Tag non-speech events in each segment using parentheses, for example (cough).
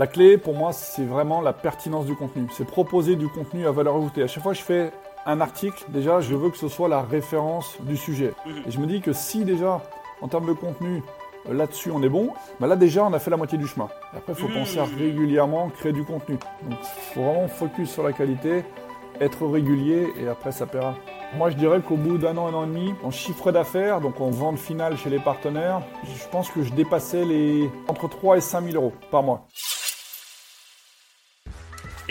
La clé, pour moi, c'est vraiment la pertinence du contenu. C'est proposer du contenu à valeur ajoutée. À chaque fois que je fais un article, déjà, je veux que ce soit la référence du sujet. Mhm. Et je me dis que si déjà, en termes de contenu, euh, là-dessus on est bon, bah là déjà on a fait la moitié du chemin. Et après, il faut Mhm. penser à régulièrement créer du contenu. Donc, il faut vraiment focus sur la qualité, être régulier et après ça paiera. Moi, je dirais qu'au bout d'un an, un an et demi, en chiffre d'affaires, donc en vente finale chez les partenaires, je pense que je dépassais les entre 3 et 5 000 euros par mois.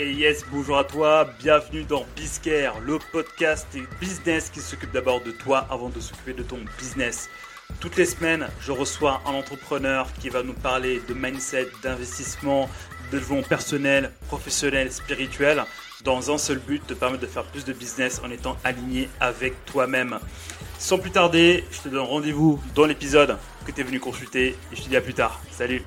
Et yes, bonjour à toi, bienvenue dans Bizcare, le podcast et business qui s'occupe d'abord de toi avant de s'occuper de ton business. Toutes les semaines, je reçois un entrepreneur qui va nous parler de mindset, d'investissement, de développement personnel, professionnel, spirituel, dans un seul but, te permettre de faire plus de business en étant aligné avec toi-même. Sans plus tarder, je te donne rendez-vous dans l'épisode que tu es venu consulter et je te dis à plus tard. Salut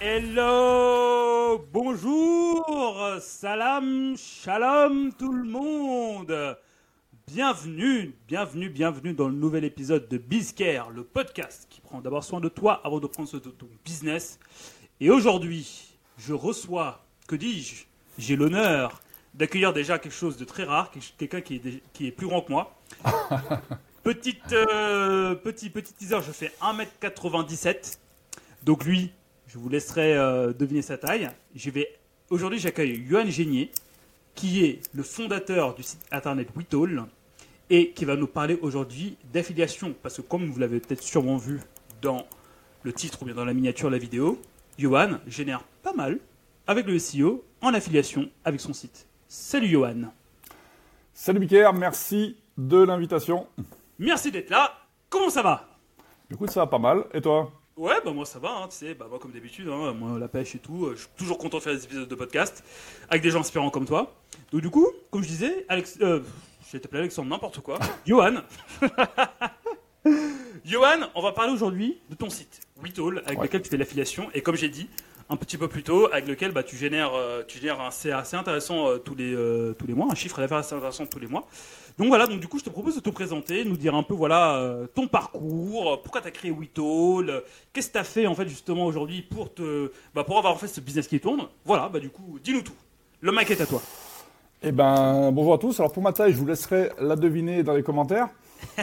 Hello Bonjour Salam Shalom tout le monde Bienvenue, bienvenue, bienvenue dans le nouvel épisode de Bizcare, le podcast qui prend d'abord soin de toi avant de prendre soin de ton business. Et aujourd'hui, je reçois, que dis-je J'ai l'honneur d'accueillir déjà quelque chose de très rare, quelqu'un qui est, dé- qui est plus grand que moi. (laughs) Petite, euh, petit, petit teaser, je fais 1m97. Donc lui, je vous laisserai euh, deviner sa taille. Je vais aujourd'hui j'accueille Johan Génier, qui est le fondateur du site internet Witall et qui va nous parler aujourd'hui d'affiliation. Parce que comme vous l'avez peut-être sûrement vu dans le titre ou bien dans la miniature de la vidéo, Johan génère pas mal avec le SEO en affiliation avec son site. Salut Johan. Salut Biker, merci de l'invitation. Merci d'être là. Comment ça va? Écoute, ça va pas mal. Et toi? Ouais, bah moi ça va, hein, tu sais, bah moi comme d'habitude, hein, moi la pêche et tout, euh, je suis toujours content de faire des épisodes de podcast avec des gens inspirants comme toi. Donc du coup, comme je disais, Alex, euh, je vais t'appeler Alexandre n'importe quoi, (laughs) Johan. (laughs) Johan, on va parler aujourd'hui de ton site, Witall, avec Ouais. lequel tu fais l'affiliation et comme j'ai dit un petit peu plus tôt, avec lequel bah, tu génères, euh, tu génères un c'est assez intéressant euh, tous les euh, tous les mois, un chiffre d'affaires assez intéressant tous les mois. Donc voilà, donc du coup, je te propose de te présenter, nous dire un peu voilà euh, ton parcours, euh, pourquoi tu as créé Witall, euh, qu'est-ce que tu as fait en fait justement aujourd'hui pour te bah, pour avoir en fait ce business qui tourne. Voilà, bah du coup, dis-nous tout. Le mic est à toi. Eh ben, bonjour à tous. Alors pour ma taille, je vous laisserai la deviner dans les commentaires. (laughs)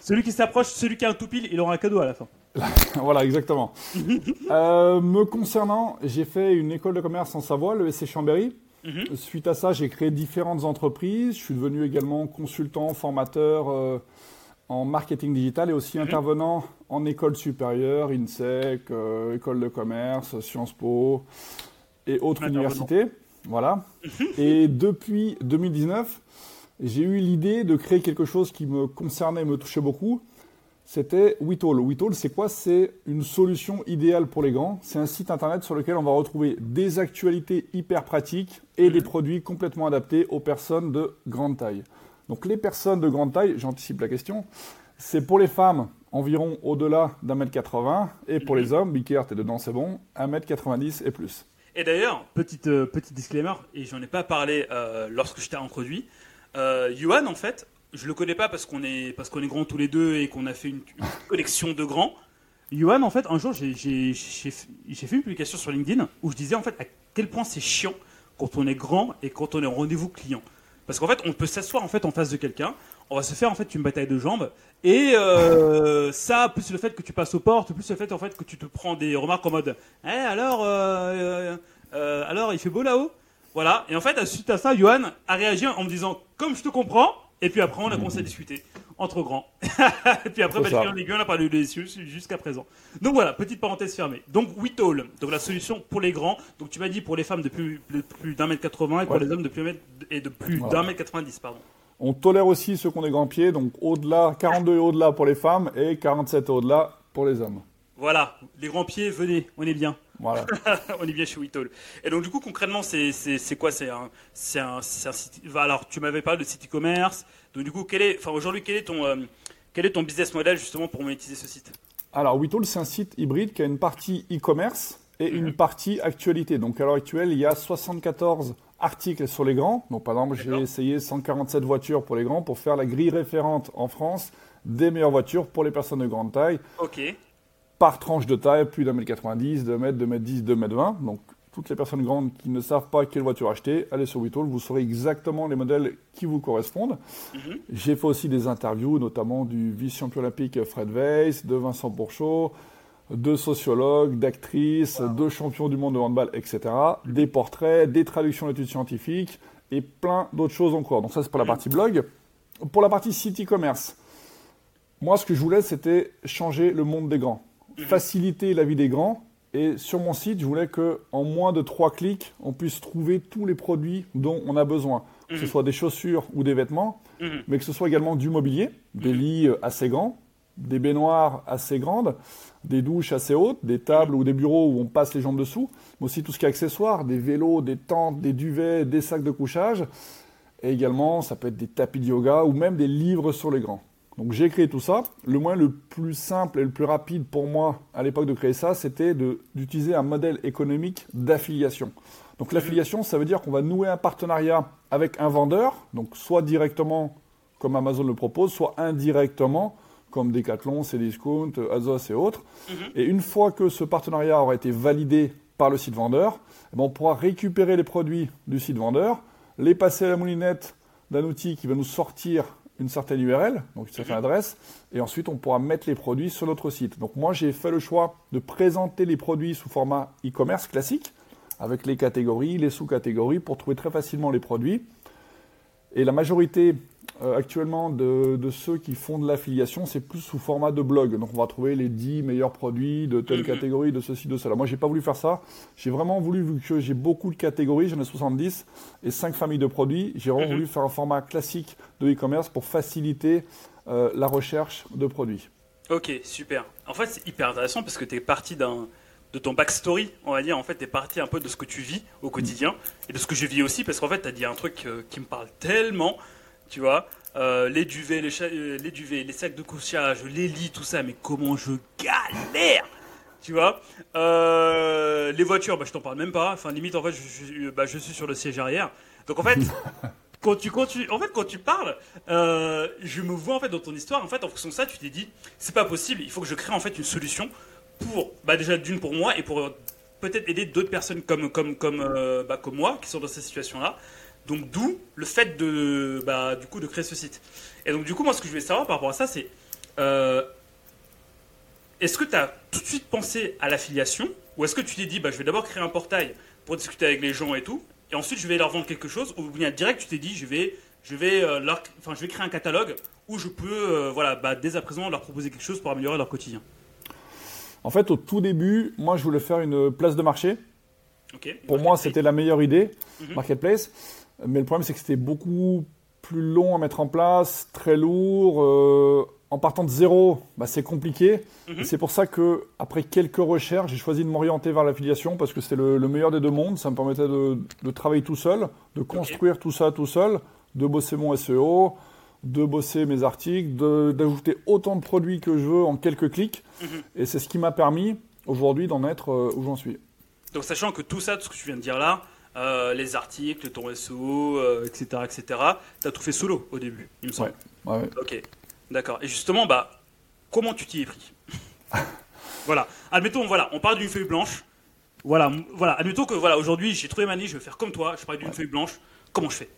Celui qui s'approche, celui qui a un tout pile, il aura un cadeau à la fin. (laughs) voilà, exactement. (laughs) Euh, me concernant, j'ai fait une école de commerce en Savoie, le SC Chambéry. Mhm. Suite à ça, j'ai créé différentes entreprises. Je suis devenu également consultant, formateur euh, en marketing digital et aussi intervenant en école supérieure, INSEC, euh, école de commerce, Sciences Po et autres universités. Voilà. et depuis 2019, j'ai eu l'idée de créer quelque chose qui me concernait et me touchait beaucoup. C'était Witall. Witall, c'est quoi? C'est une solution idéale pour les grands. C'est un site internet sur lequel on va retrouver des actualités hyper pratiques et des produits complètement adaptés aux personnes de grande taille. Donc les personnes de grande taille, j'anticipe la question, c'est pour les femmes environ au-delà d'un mètre 80 et pour les hommes, Bicker, t'es dedans, c'est bon, 1 mètre 90 et plus. Et d'ailleurs, petite, euh, petit disclaimer, et j'en ai pas parlé euh, lorsque je t'ai introduit. Euh, Johan, en fait, je le connais pas parce qu'on est, parce qu'on est grands tous les deux et qu'on a fait une, (laughs) collection de grands. Johan, en fait, un jour, j'ai, fait une publication sur LinkedIn où je disais en fait à quel point c'est chiant quand on est grand et quand on est en rendez-vous client. Parce qu'en fait, on peut s'asseoir en fait en face de quelqu'un, on va se faire en fait une bataille de jambes, et euh, (laughs) ça, plus le fait que tu passes aux portes, plus le fait en fait que tu te prends des remarques en mode, eh alors, euh, euh, alors il fait beau là-haut, voilà. Et en fait, suite à ça, Johan a réagi en me disant, comme je te comprends, et puis après on a commencé à discuter entre grands. (laughs) et puis après, C'est bah, les gars, on a parlé cieux jusqu'à présent. Donc voilà, petite parenthèse fermée. Donc Witall, donc la solution pour les grands. Donc tu m'as dit pour les femmes de plus, de plus d'un mètre 80 et pour Ouais. les hommes de plus, et de plus Voilà. d'un mètre 90, pardon. On tolère aussi ceux qui ont des grands pieds, donc au-delà, 42 et au-delà pour les femmes et 47 et au-delà pour les hommes. Voilà, les grands pieds, venez, on est bien. Voilà. on est bien chez Witall. Et donc du coup, concrètement, c'est quoi? C'est un, un, c'est un site. Alors, tu m'avais parlé de site e-commerce. Donc du coup, quel est, enfin aujourd'hui, quel est ton, euh, quel est ton business model justement pour monétiser ce site? Alors, Witall, c'est un site hybride qui a une partie e-commerce et une partie actualité. Donc, à l'heure actuelle, il y a 74 articles sur les grands. Donc, par exemple, j'ai essayé 147 voitures pour les grands pour faire la grille référente en France des meilleures voitures pour les personnes de grande taille. Ok. Par tranche de taille, plus d'un mètre 90, 2 mètres, 2 mètres 10, 2 mètres 20. Donc toutes les personnes grandes qui ne savent pas quelle voiture acheter, allez sur Whittle, vous saurez exactement les modèles qui vous correspondent. Mhm. J'ai fait aussi des interviews, notamment du vice-champion olympique Fred Weiss, de Vincent Pourchaud, de sociologues, d'actrices, de champions du monde de handball, etc. Des portraits, des traductions d'études scientifiques et plein d'autres choses encore. Donc ça, c'est pour la partie blog. Pour la partie site e-commerce, moi, ce que je voulais, c'était changer le monde des grands, faciliter la vie des grands. Et sur mon site, je voulais que en moins de trois clics, on puisse trouver tous les produits dont on a besoin, que ce soit des chaussures ou des vêtements, Mhm. mais que ce soit également du mobilier, des lits euh, assez grands, des baignoires assez grandes, des douches assez hautes, des tables ou des bureaux où on passe les jambes dessous, mais aussi tout ce qui est accessoires, des vélos, des tentes, des duvets, des sacs de couchage, et également ça peut être des tapis de yoga ou même des livres sur les grands. Donc j'ai créé tout ça. Le moyen le plus simple et le plus rapide pour moi à l'époque de créer ça, c'était d'utiliser un modèle économique d'affiliation. Donc l'affiliation, ça veut dire qu'on va nouer un partenariat avec un vendeur, donc soit directement comme Amazon le propose, soit indirectement comme Decathlon, Cdiscount, Azos et autres. Et une fois que ce partenariat aura été validé par le site vendeur, eh ben, on pourra récupérer les produits du site vendeur, les passer à la moulinette d'un outil qui va nous sortir une certaine URL, donc une certaine adresse, et ensuite on pourra mettre les produits sur notre site. Donc moi j'ai fait le choix de présenter les produits sous format e-commerce classique, avec les catégories, les sous-catégories, pour trouver très facilement les produits. Et la majorité euh, actuellement de, de ceux qui font de l'affiliation, c'est plus sous format de blog. Donc on va trouver les 10 meilleurs produits de telle Mhm. catégorie, de ceci, de cela. Moi, j'ai pas voulu faire ça. J'ai vraiment voulu, vu que j'ai beaucoup de catégories, j'en ai 70 et 5 familles de produits, j'ai vraiment Mhm. voulu faire un format classique de e-commerce pour faciliter euh, la recherche de produits. Ok, super. En fait, c'est hyper intéressant parce que tu es parti d'un de ton backstory, on va dire. En fait, tu es parti un peu de ce que tu vis au quotidien et de ce que je vis aussi parce qu'en fait, tu as dit un truc euh, qui me parle tellement, tu vois. Euh, les duvets, les, euh, les duvets, les sacs de couchage, les lits, tout ça, mais comment je galère tu vois Euh, les voitures bah, je t'en parle même pas enfin limite en fait je, je- bah, je suis sur le siège arrière donc en fait (laughs) quand tu, quand tu, en fait, quand tu parles, euh, je me vois en fait dans ton histoire. En fait, en fonction de ça, tu t'es dit, c'est pas possible. Il faut que je crée en fait une solution pour, bah déjà d'une pour moi et pour peut-être aider d'autres personnes comme comme comme euh, bah, comme moi qui sont dans cette situation-là. Donc d'où le fait de bah du coup de créer ce site. Et donc du coup, moi, ce que je voulais savoir par rapport à ça, c'est euh, est-ce que tu as tout de suite pensé à l'affiliation ou est-ce que tu t'es dit, bah je vais d'abord créer un portail pour discuter avec les gens et tout, et ensuite je vais leur vendre quelque chose, ou bien direct tu t'es dit je vais, je vais, euh, leur, enfin, je vais créer un catalogue où je peux euh, voilà, bah, dès à présent leur proposer quelque chose pour améliorer leur quotidien? En fait, au tout début, moi, je voulais faire une place de marché. Ok Pour moi, c'était la meilleure idée, Mhm. Marketplace. Mais le problème, c'est que c'était beaucoup plus long à mettre en place, très lourd. euh, en partant de zéro, bah, c'est compliqué. Mhm. C'est pour ça que, après quelques recherches, j'ai choisi de m'orienter vers l'affiliation parce que c'était le, le meilleur des deux mondes. Ça me permettait de, de travailler tout seul, de construire tout ça tout seul, de bosser mon SEO, de bosser mes articles, d'ajouter autant de produits que je veux en quelques clics. Mhm. Et c'est ce qui m'a permis aujourd'hui d'en être euh, où j'en suis. Donc sachant que tout ça, tout ce que tu viens de dire là, euh, les articles, ton SEO, euh, etc., etc., t'as tout fait solo au début, il me semble. Ouais, ouais. Ok, d'accord. Et justement, bah, comment tu t'y es pris? (laughs) Voilà. Admettons, voilà, on parle d'une feuille blanche. Voilà, voilà. Admettons que voilà, aujourd'hui, j'ai trouvé ma niche, je vais faire comme toi. Je parle d'une feuille blanche. Comment je fais?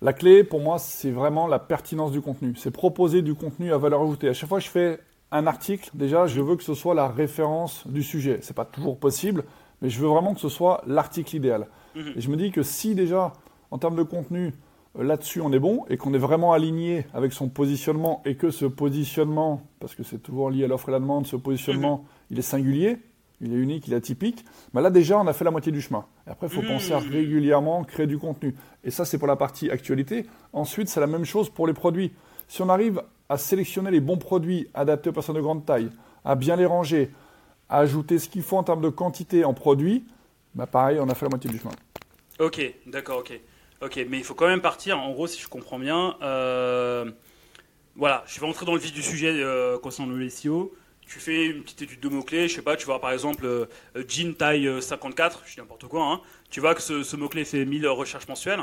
La clé, pour moi, c'est vraiment la pertinence du contenu. C'est proposer du contenu à valeur ajoutée. À chaque fois que je fais un article, déjà, je veux que ce soit la référence du sujet. C'est pas toujours possible, mais je veux vraiment que ce soit l'article idéal. Mhm. Et je me dis que si déjà, en termes de contenu, euh, là-dessus on est bon et qu'on est vraiment aligné avec son positionnement et que ce positionnement, parce que c'est toujours lié à l'offre et la demande, ce positionnement, il est singulier, il est unique, il est atypique, bah là déjà on a fait la moitié du chemin. Et après, il faut Mhm. penser à régulièrement créer du contenu. Et ça, c'est pour la partie actualité. Ensuite, c'est la même chose pour les produits. Si on arrive à sélectionner les bons produits adaptés aux personnes de grande taille, à bien les ranger, ajouter ce qu'il faut en termes de quantité en produits, bah pareil, on a fait la moitié du chemin. Ok, d'accord, ok. Ok, mais il faut quand même partir, en gros, si je comprends bien. euh, voilà, je vais rentrer dans le vif du sujet euh, concernant le SEO. Tu fais une petite étude de mots-clés, je sais pas, tu vois par exemple euh, jean taille euh, 54, je dis n'importe quoi, hein. tu vois que ce, ce mot-clé fait 1000 recherches mensuelles.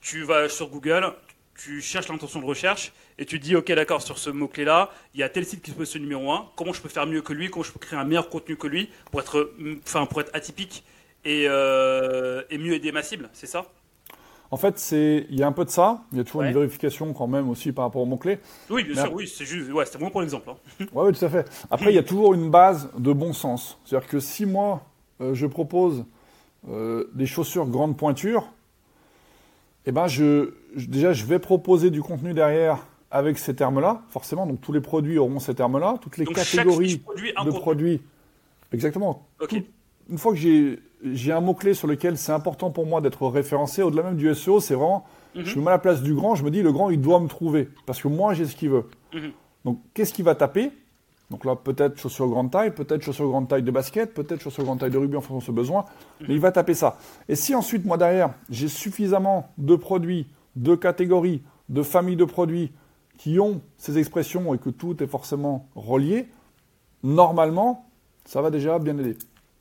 Tu vas sur Google, tu cherches l'intention de recherche et tu dis, ok, d'accord, sur ce mot-clé là, il y a tel site qui se pose numéro 1. Comment je peux faire mieux que lui Comment je peux créer un meilleur contenu que lui pour être, enfin, pour être atypique et, euh, et mieux aider ma cible C'est ça? En fait, c'est il y a un peu de ça. Il y a toujours une vérification quand même aussi par rapport aux mots-clés. Oui, bien sûr, oui, c'est juste, ouais, c'est bon pour l'exemple. Hein. (laughs) oui, tout à fait. Après, il y a toujours une base de bon sens. C'est-à-dire que si moi, euh, je propose euh, des chaussures grande pointure, eh ben, je, déjà, je vais proposer du contenu derrière avec ces termes-là, forcément. Donc, tous les produits auront ces termes-là, toutes les catégories de produits. Exactement. une fois que j'ai j'ai un mot-clé sur lequel c'est important pour moi d'être référencé. Au-delà même du SEO, c'est vraiment, mhm. je me mets à la place du grand, je me dis, le grand, il doit me trouver. Parce que moi, j'ai ce qu'il veut. Mhm. Donc, qu'est-ce qu'il va taper? Donc là, peut-être chaussures grande taille, peut-être chaussures grande taille de basket, peut-être chaussures grande taille de rugby en fonction de ses besoins. Mais il va taper ça. Et si ensuite, moi, derrière, j'ai suffisamment de produits, de catégories, de familles de produits qui ont ces expressions et que tout est forcément relié, normalement, ça va déjà bien aider.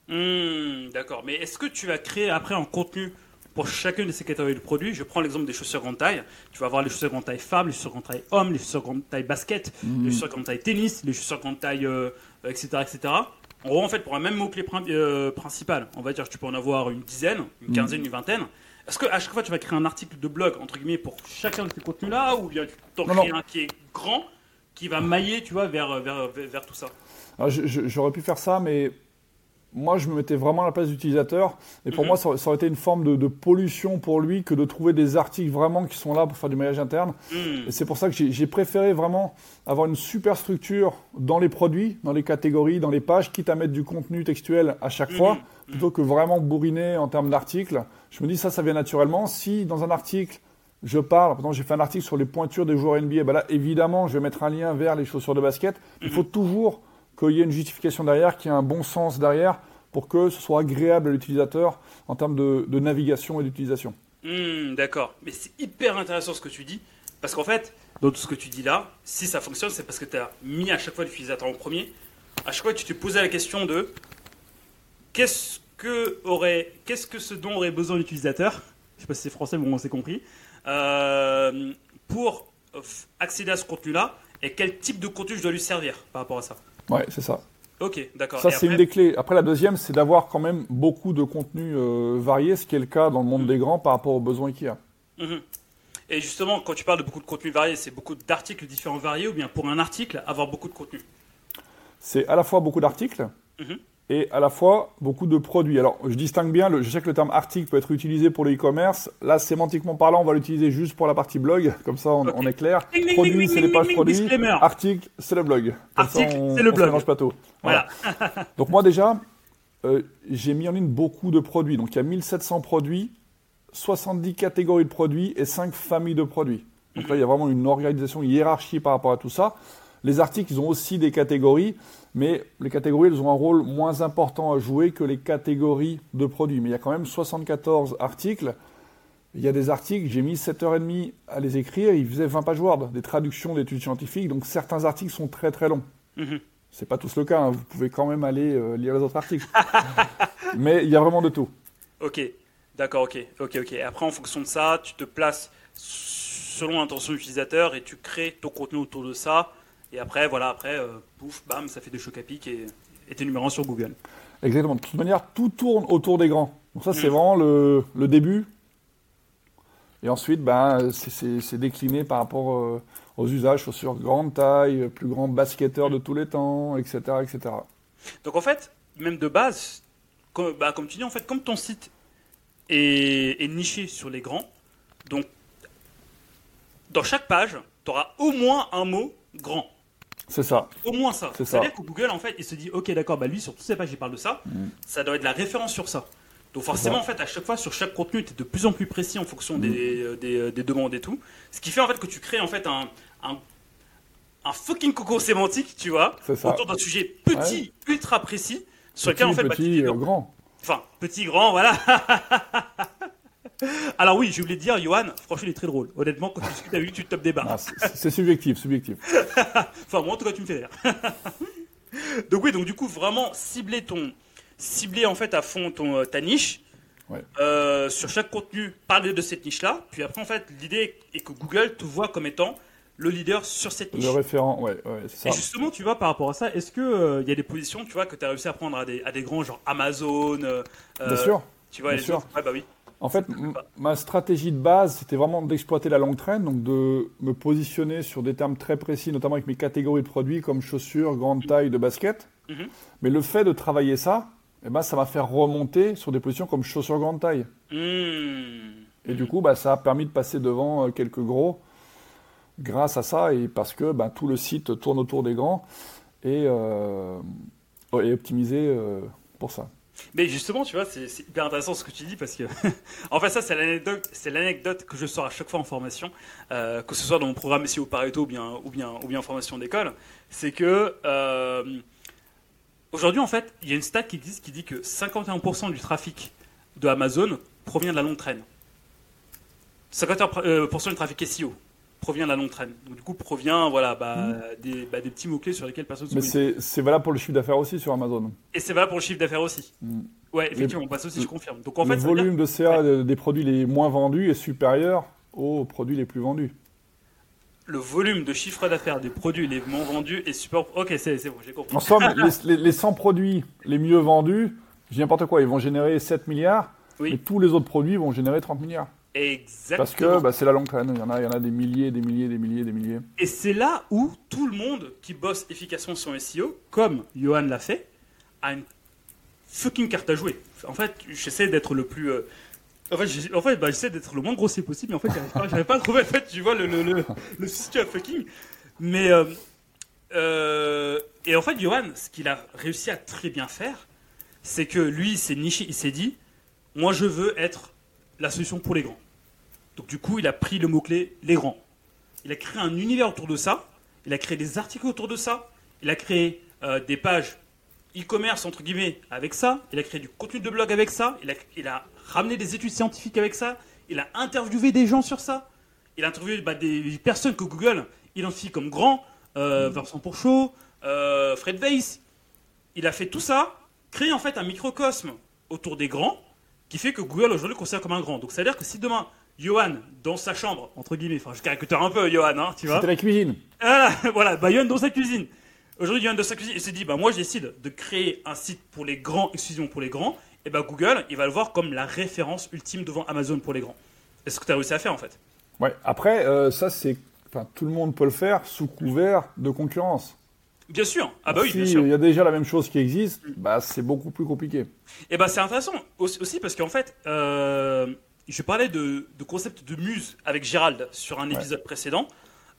Hmm, d'accord. Mais est-ce que tu vas créer après un contenu pour chacune de ces catégories de produits Je prends l'exemple des chaussures grande taille. Tu vas avoir les chaussures grande taille femmes, les chaussures grande taille hommes, les chaussures grande taille basket, hmm. les chaussures grande taille tennis, les chaussures grande taille, etc., euh, etc. En gros, en fait, pour un même mot-clé euh, principal, on va dire que tu peux en avoir une dizaine, une hmm. quinzaine, une vingtaine. Est-ce qu'à chaque fois, tu vas créer un article de blog, entre guillemets, pour chacun de ces contenus-là Ou bien tu t'en crées un qui est grand, qui va mailler, tu vois, vers, vers, vers, tout ça? J'aurais pu faire ça, mais moi, je me mettais vraiment à la place d'utilisateur. Et pour mhm. moi, ça, aurait été une forme de, pollution pour lui que de trouver des articles vraiment qui sont là pour faire du maillage interne. Mhm. Et c'est pour ça que j'ai préféré vraiment avoir une super structure dans les produits, dans les catégories, dans les pages, quitte à mettre du contenu textuel à chaque fois, mhm. plutôt que vraiment bourriner en termes d'articles. Je me dis, ça, ça vient naturellement. Si dans un article, je parle, par exemple, j'ai fait un article sur les pointures des joueurs NBA, ben là, évidemment, je vais mettre un lien vers les chaussures de basket. Il faut toujours qu'il y ait une justification derrière, qu'il y ait un bon sens derrière pour que ce soit agréable à l'utilisateur en termes de, navigation et d'utilisation. Hmm, d'accord, mais c'est hyper intéressant ce que tu dis, parce qu'en fait, dans tout ce que tu dis là, si ça fonctionne, c'est parce que tu as mis à chaque fois l'utilisateur en premier. À chaque fois, tu te posais la question de qu'est-ce que, aurait, qu'est-ce que ce dont aurait besoin l'utilisateur Je sais pas si c'est français, mais on s'est compris. Euh, pour accéder à ce contenu-là, et quel type de contenu je dois lui servir par rapport à ça Ouais, c'est ça. Ok, d'accord. Ça, c'est une des clés. Après, la deuxième, c'est d'avoir quand même beaucoup de contenus euh, variés, ce qui est le cas dans le monde mhm. des grands par rapport aux besoins qu'il y a. Mhm. Et justement, quand tu parles de beaucoup de contenus variés, c'est beaucoup d'articles différents variés ou bien pour un article, avoir beaucoup de contenu? C'est à la fois beaucoup d'articles, mhm et à la fois beaucoup de produits. Alors, je distingue bien, le, je sais que le terme article peut être utilisé pour le e-commerce. Là, sémantiquement parlant, on va l'utiliser juste pour la partie blog, comme ça on, est clair. Produit, c'est les pages produits. Article, c'est le blog. article, c'est le blog. Pas tôt. Voilà. Donc moi déjà, euh, j'ai mis en ligne beaucoup de produits. Donc il y a 1700 produits, 70 catégories de produits et 5 familles de produits. Donc là, il y a vraiment une organisation, une hiérarchie par rapport à tout ça. Les articles, ils ont aussi des catégories, mais les catégories, elles ont un rôle moins important à jouer que les catégories de produits. Mais il y a quand même 74 articles. Il y a des articles, j'ai mis 7h30 à les écrire, ils faisaient 20 pages Word, des traductions d'études scientifiques, donc certains articles sont très très longs. Mhm. C'est pas tous le cas, hein. vous pouvez quand même aller euh, lire les autres articles. (laughs) Mais il y a vraiment de tout. Ok, d'accord, ok, ok, ok. Après, en fonction de ça, tu te places selon l'intention utilisateur et tu crées ton contenu autour de ça et après, voilà, après, euh, pouf, bam, ça fait des chocs à pic et, et t'es numéro 1 sur Google. Exactement. De toute manière, tout tourne autour des grands. Donc ça, c'est mm. vraiment le, le, début. Et ensuite, ben, c'est décliné par rapport euh, aux usages sur grande taille, plus grand basketteur de tous les temps, etc., etc. Donc en fait, même de base, comme, bah, comme tu dis, en fait, comme ton site est, est niché sur les grands, donc dans chaque page, tu auras au moins un mot grand. C'est ça. Au moins ça. C'est à dire que Google, en fait, il se dit, ok, d'accord, bah lui, sur toutes ses pages, il parle de ça. Mm. Ça doit être la référence sur ça. Donc forcément, en fait, à chaque fois, sur chaque contenu, tu es de plus en plus précis en fonction des, mm. euh, euh, des, demandes et tout. Ce qui fait, en fait, que tu crées, en fait, un, un, fucking coco sémantique, tu vois, autour d'un sujet petit, ultra précis, sur lequel, en fait, bah, petit, bah, grand. Enfin, petit, grand, voilà. (laughs) Alors oui, je voulais te dire, Johan, franchement, il est très drôle. Honnêtement, quand tu discutes avec lui, tu te tapes des barres. c'est subjectif, subjectif. (laughs) enfin, moi, en tout cas, tu me fais rire. (laughs) donc oui, donc du coup, vraiment cibler ton, cibler en fait à fond ton, euh, ta niche. Ouais. euh, sur chaque contenu, parler de cette niche-là. Puis après, en fait, l'idée est que Google te voit comme étant le leader sur cette niche. Le référent, ouais, ouais c'est Et ça. justement, tu vois, par rapport à ça, est-ce qu'il il y a des positions, tu vois, que tu as réussi à prendre à des, à des grands, genre Amazon euh, Bien euh, sûr. Tu vois, bien les sûr. autres? Ouais, bah oui. En fait, ma stratégie de base, c'était vraiment d'exploiter la longue traîne, donc de me positionner sur des termes très précis, notamment avec mes catégories de produits comme chaussures, grande taille de basket. Mhm. Mais le fait de travailler ça, eh ben, ça m'a fait remonter sur des positions comme chaussures grande taille. Hmm. Et du coup, bah, ça a permis de passer devant euh, quelques gros grâce à ça et parce que bah, tout le site tourne autour des grands et euh, est optimisé euh, pour ça. Mais justement, tu vois, c'est hyper intéressant ce que tu dis parce que, (laughs) en fait, ça, c'est l'anecdote, que je sors à chaque fois en formation, euh, que ce soit dans mon programme SEO Pareto ou bien, ou bien, ou bien en formation d'école. C'est que, euh, aujourd'hui, en fait, il y a une stat qui existe qui dit que 51% du trafic de Amazon provient de la longue traîne. 51% euh, du trafic SEO provient de la longue traîne. Donc, du coup, provient, voilà, bah, des, bah, des petits mots-clés sur lesquels personne se Mais c'est valable pour le chiffre d'affaires aussi sur Amazon. Et c'est valable pour le chiffre d'affaires aussi. Mm. Ouais, effectivement, bah, ça aussi, je confirme. Donc, en le fait, dire- volume de CA de- des produits les moins vendus est supérieur aux produits les plus vendus. le volume de chiffre d'affaires des produits les moins vendus est super. Ok, c'est c'est bon, j'ai compris. En somme, (laughs) les, les- les 100 produits les mieux vendus, je dis n'importe quoi, ils vont générer 7 milliards, Oui. et tous les autres produits vont générer 30 milliards. Exactement. Parce que bah, c'est la longue traîne, il y, en a, il y en a des milliers, des milliers, des milliers, des milliers. Et c'est là où tout le monde qui bosse efficacement sur SEO, comme Johan l'a fait, a une fucking carte à jouer. En fait, j'essaie d'être le plus. euh, En fait, en fait bah, j'essaie d'être le moins grossier possible, mais en fait, j'arrive pas, pas à trouver, en fait, tu vois, le, le, le, le à fucking. Mais. euh, euh, et en fait, Johan, ce qu'il a réussi à très bien faire, c'est que lui, il s'est niché, il s'est dit moi, je veux être la solution pour les grands. Donc, du coup, il a pris le mot-clé les grands. Il a créé un univers autour de ça. Il a créé des articles autour de ça. Il a créé euh, des pages e-commerce, entre guillemets, avec ça. Il a créé du contenu de blog avec ça. Il a, ramené des études scientifiques avec ça. Il a interviewé des gens sur ça. Il a interviewé bah, des personnes que Google identifie comme grands. Euh, Vincent Pourchaud, euh, Fred Weiss. Il a fait tout ça, créé en fait un microcosme autour des grands, qui fait que Google aujourd'hui considère comme un grand. Donc c'est à dire que si demain, Johan, dans sa chambre, entre guillemets, enfin je caricature un peu Johan, hein, tu vois. C'était la cuisine. (laughs) Voilà, voilà, bah Johan dans sa cuisine. Aujourd'hui, Johan dans sa cuisine, il s'est dit, bah moi je décide de créer un site pour les grands, exclusivement pour les grands, et bah Google, il va le voir comme la référence ultime devant Amazon pour les grands. C'est ce que tu as réussi à faire en fait? Ouais. Après, euh, ça, c'est. Enfin, tout le monde peut le faire sous couvert de concurrence. Bien sûr, ah bah oui, si bien sûr. il y a déjà la même chose qui existe, bah, c'est beaucoup plus compliqué. Et bah c'est intéressant aussi, aussi parce qu'en fait, euh, je parlais de, de concept de muse avec Gérald sur un épisode précédent.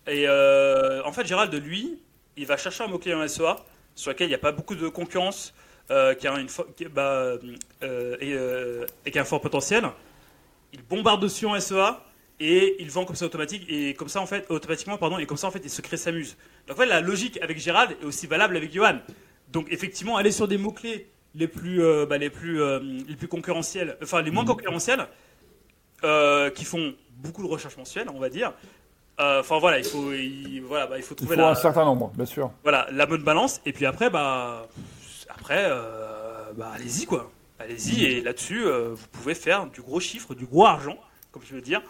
Et euh, en fait, Gérald, lui, il va chercher un mot-clé en SEA sur lequel il n'y a pas beaucoup de concurrence, euh, qui, a une fo- qui- bah, euh, et, et qui a un fort potentiel. Il bombarde dessus en SEA et il vend comme ça automatique et comme ça en fait automatiquement pardon et comme ça en fait il se crée sa muse. Donc en fait la logique avec Gérald est aussi valable avec Johan. Donc effectivement aller sur des mots clés les plus bah, les plus les plus concurrentiels, enfin les moins concurrentiels, euh, qui font beaucoup de recherches mensuelles on va dire. Euh, Enfin voilà il faut il, voilà bah, il faut Il trouver faut la un certain nombre, bien sûr. voilà la bonne balance. Et puis après bah après euh, bah allez-y quoi. Allez-y. Et là-dessus vous pouvez faire du gros chiffre du gros argent comme je veux dire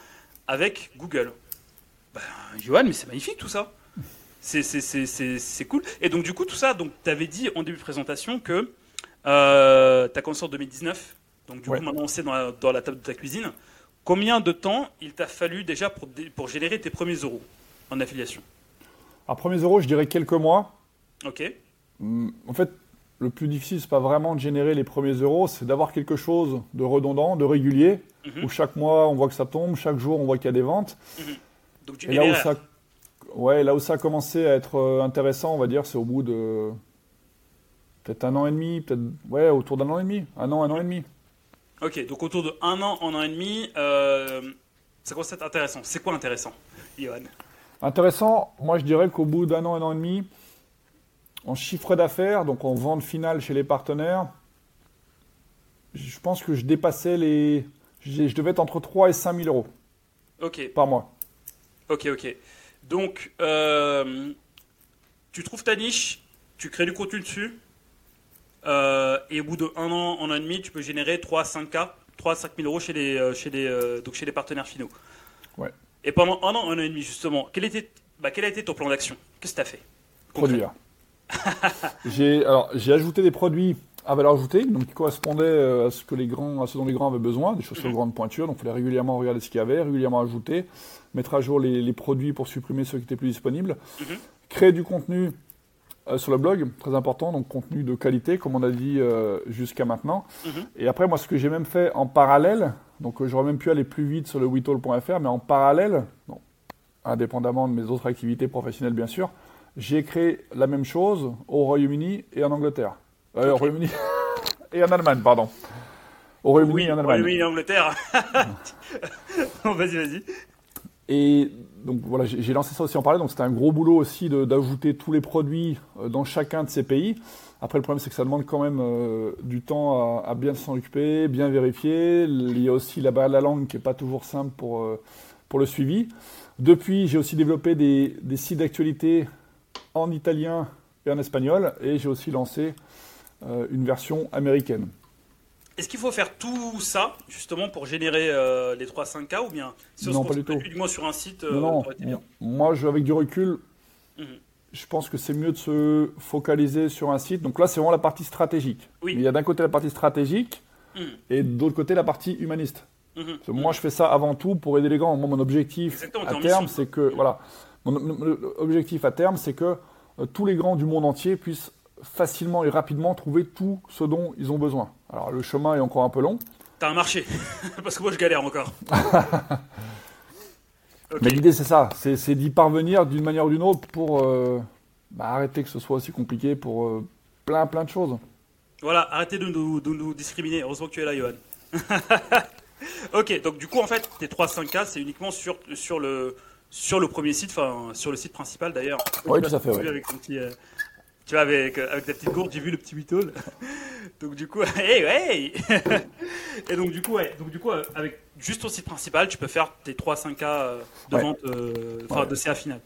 avec Google. Bah Johan mais c'est magnifique tout ça. C'est c'est- c'est- c'est- c'est cool. Et donc du coup tout ça donc tu avais dit en début de présentation que tu as commencé en 2019 donc du Ouais. coup maintenant on sait dans la, dans la table de ta cuisine combien de temps il t'a fallu déjà pour, pour générer tes premiers euros en affiliation? À premiers euros, je dirais quelques mois. ok Hum, En fait, le plus difficile, c'est pas vraiment de générer les premiers euros, c'est d'avoir quelque chose de redondant, de régulier, Mhm. où chaque mois on voit que ça tombe, chaque jour on voit qu'il y a des ventes. donc du Et là où ça, ouais, là où ça a commencé à être euh, intéressant, on va dire, c'est au bout de peut-être un an et demi, peut-être ouais, autour d'un an et demi, un an, un an et demi. Ok, donc autour de un an, un an et demi, euh, ça commence à être intéressant. C'est quoi intéressant, Johan? Intéressant, moi je dirais qu'au bout d'un an, un an et demi, en chiffre d'affaires, donc en vente finale chez les partenaires, je pense que je dépassais les. Je devais être entre 3 et 5 000 euros Ok, par mois. ok, ok. Donc, euh, tu trouves ta niche, tu crées du contenu dessus, euh, et au bout de un an, un an et demi, tu peux générer 3 à 5K 3 5 000 euros chez les, euh, chez les, euh, donc chez les partenaires finaux. Ouais. Et pendant un an, un an et demi, justement, quel, était, bah, quel a été ton plan d'action? Qu'est-ce que tu as fait? Produire. j'ai alors j'ai ajouté des produits à valeur ajoutée, donc qui correspondaient à ce que les grands, à ce dont les grands avaient besoin, des chaussures Mhm. grande pointure. Donc il fallait régulièrement regarder ce qu'il y avait, régulièrement ajouter, mettre à jour les, les produits pour supprimer ceux qui étaient plus disponibles, Mhm. créer du contenu euh, sur le blog, très important, donc contenu de qualité, comme on a dit euh, jusqu'à maintenant. Mhm. Et après, moi, ce que j'ai même fait en parallèle, donc euh, j'aurais même pu aller plus vite sur le witall.fr, mais en parallèle, non, indépendamment de mes autres activités professionnelles, bien sûr, j'ai créé la même chose au Royaume-Uni et en Angleterre. Euh, Au. Royaume-Uni (laughs) et en Allemagne, pardon. Au Royaume-Uni Oui, et en Allemagne. oui, oui, Angleterre. (laughs) Non, vas-y, vas-y. Et donc voilà, j'ai lancé ça aussi en parallèle. Donc c'était un gros boulot aussi d'ajouter tous les produits euh, dans chacun de ces pays. Après, le problème, c'est que ça demande quand même euh, du temps à, bien s'en occuper, bien vérifier. Il y a aussi de la langue qui n'est pas toujours simple pour, euh, pour le suivi. Depuis, j'ai aussi développé des, sites d'actualité en italien et en espagnol. Et j'ai aussi lancé une version américaine. Est-ce qu'il faut faire tout ça, justement, pour générer euh, les 3-5K ou bien si on Non, se pas du tout. moins sur un site, euh, non, bien. moi, je, avec du recul, Mhm. je pense que c'est mieux de se focaliser sur un site. Donc là, c'est vraiment la partie stratégique. Oui. Mais il y a d'un côté la partie stratégique Mhm. et de l'autre côté la partie humaniste. Mhm. Moi, je fais ça avant tout pour aider les gens. Moi, mon objectif Exactement, à terme, c'est que voilà, mon mon- mon objectif à terme, c'est que euh, tous les grands du monde entier puissent facilement et rapidement trouver tout ce dont ils ont besoin. Alors le chemin est encore un peu long, T'as un marché. (laughs) Parce que moi, je galère encore. (laughs) Mais l'idée c'est ça, c'est d'y parvenir d'une manière ou d'une autre pour euh, bah, arrêter que ce soit aussi compliqué pour euh, plein plein de choses. Voilà, arrêtez de nous, de nous discriminer. Heureusement que tu es là, Johan. (laughs) ok, donc du coup, en fait, tes 3-5K, c'est uniquement sur, sur, le, sur le premier site, enfin, sur le site principal d'ailleurs. Oui, tout à fait, ouais. Avec ton petit, euh, tu vois, avec, euh, avec ta petite gourde, j'ai vu le petit Whittle. (laughs) donc du coup, (laughs) hey, hey (laughs) Et donc du coup, ouais, donc du coup, euh, avec juste ton site principal, tu peux faire tes 3-5K euh, de Ouais. vente, euh, enfin, Ouais. de CA final.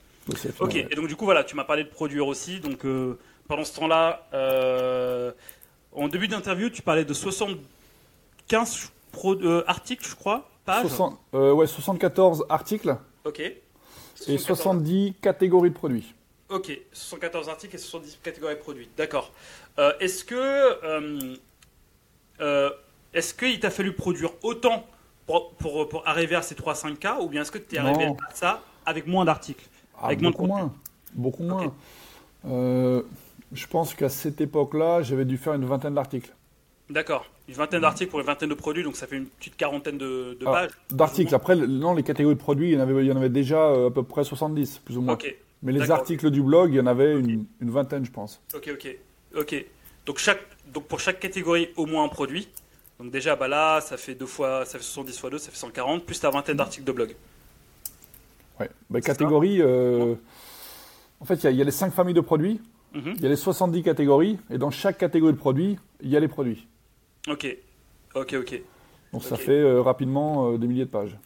Ok, ouais. et donc du coup, voilà, tu m'as parlé de produire aussi. Donc euh, pendant ce temps-là, euh, en début d'interview, tu parlais de 75 pro- articles, je crois, pages. 60 euh, ouais, 74 articles Ok. et 74 70 catégories de produits. Ok, 74 articles et 70 catégories de produits. D'accord. Euh, est-ce que, euh, euh, est-ce qu'il t'a fallu produire autant pour, pour, pour arriver à ces 3-5K ou bien est-ce que tu es arrivé Non. à ça avec moins d'articles Ah, Avec beaucoup moins. Beaucoup moins. Euh, je pense qu'à cette époque-là, j'avais dû faire une vingtaine d'articles. D'accord. Une vingtaine d'articles pour une vingtaine de produits, donc ça fait une petite quarantaine de, de Ah, pages. D'articles. Après, non, les catégories de produits, il y en avait, il y en avait déjà à peu près 70, plus ou moins. Ok, Mais les articles du blog, il y en avait une, une vingtaine, je pense. ok, ok, ok. Donc chaque, donc pour chaque catégorie, au moins un produit. Donc déjà, bah là, ça fait deux fois, ça fait 70 fois 2, ça fait 140, plus ta vingtaine d'articles de blog. Ouais. Bah, catégories, euh, en fait, il y, a- il y a les 5 familles de produits, Mhm. il y a les 70 catégories, et dans chaque catégorie de produits, il y a les produits. Ok, ok, ok. Donc ça fait euh, rapidement euh, des milliers de pages.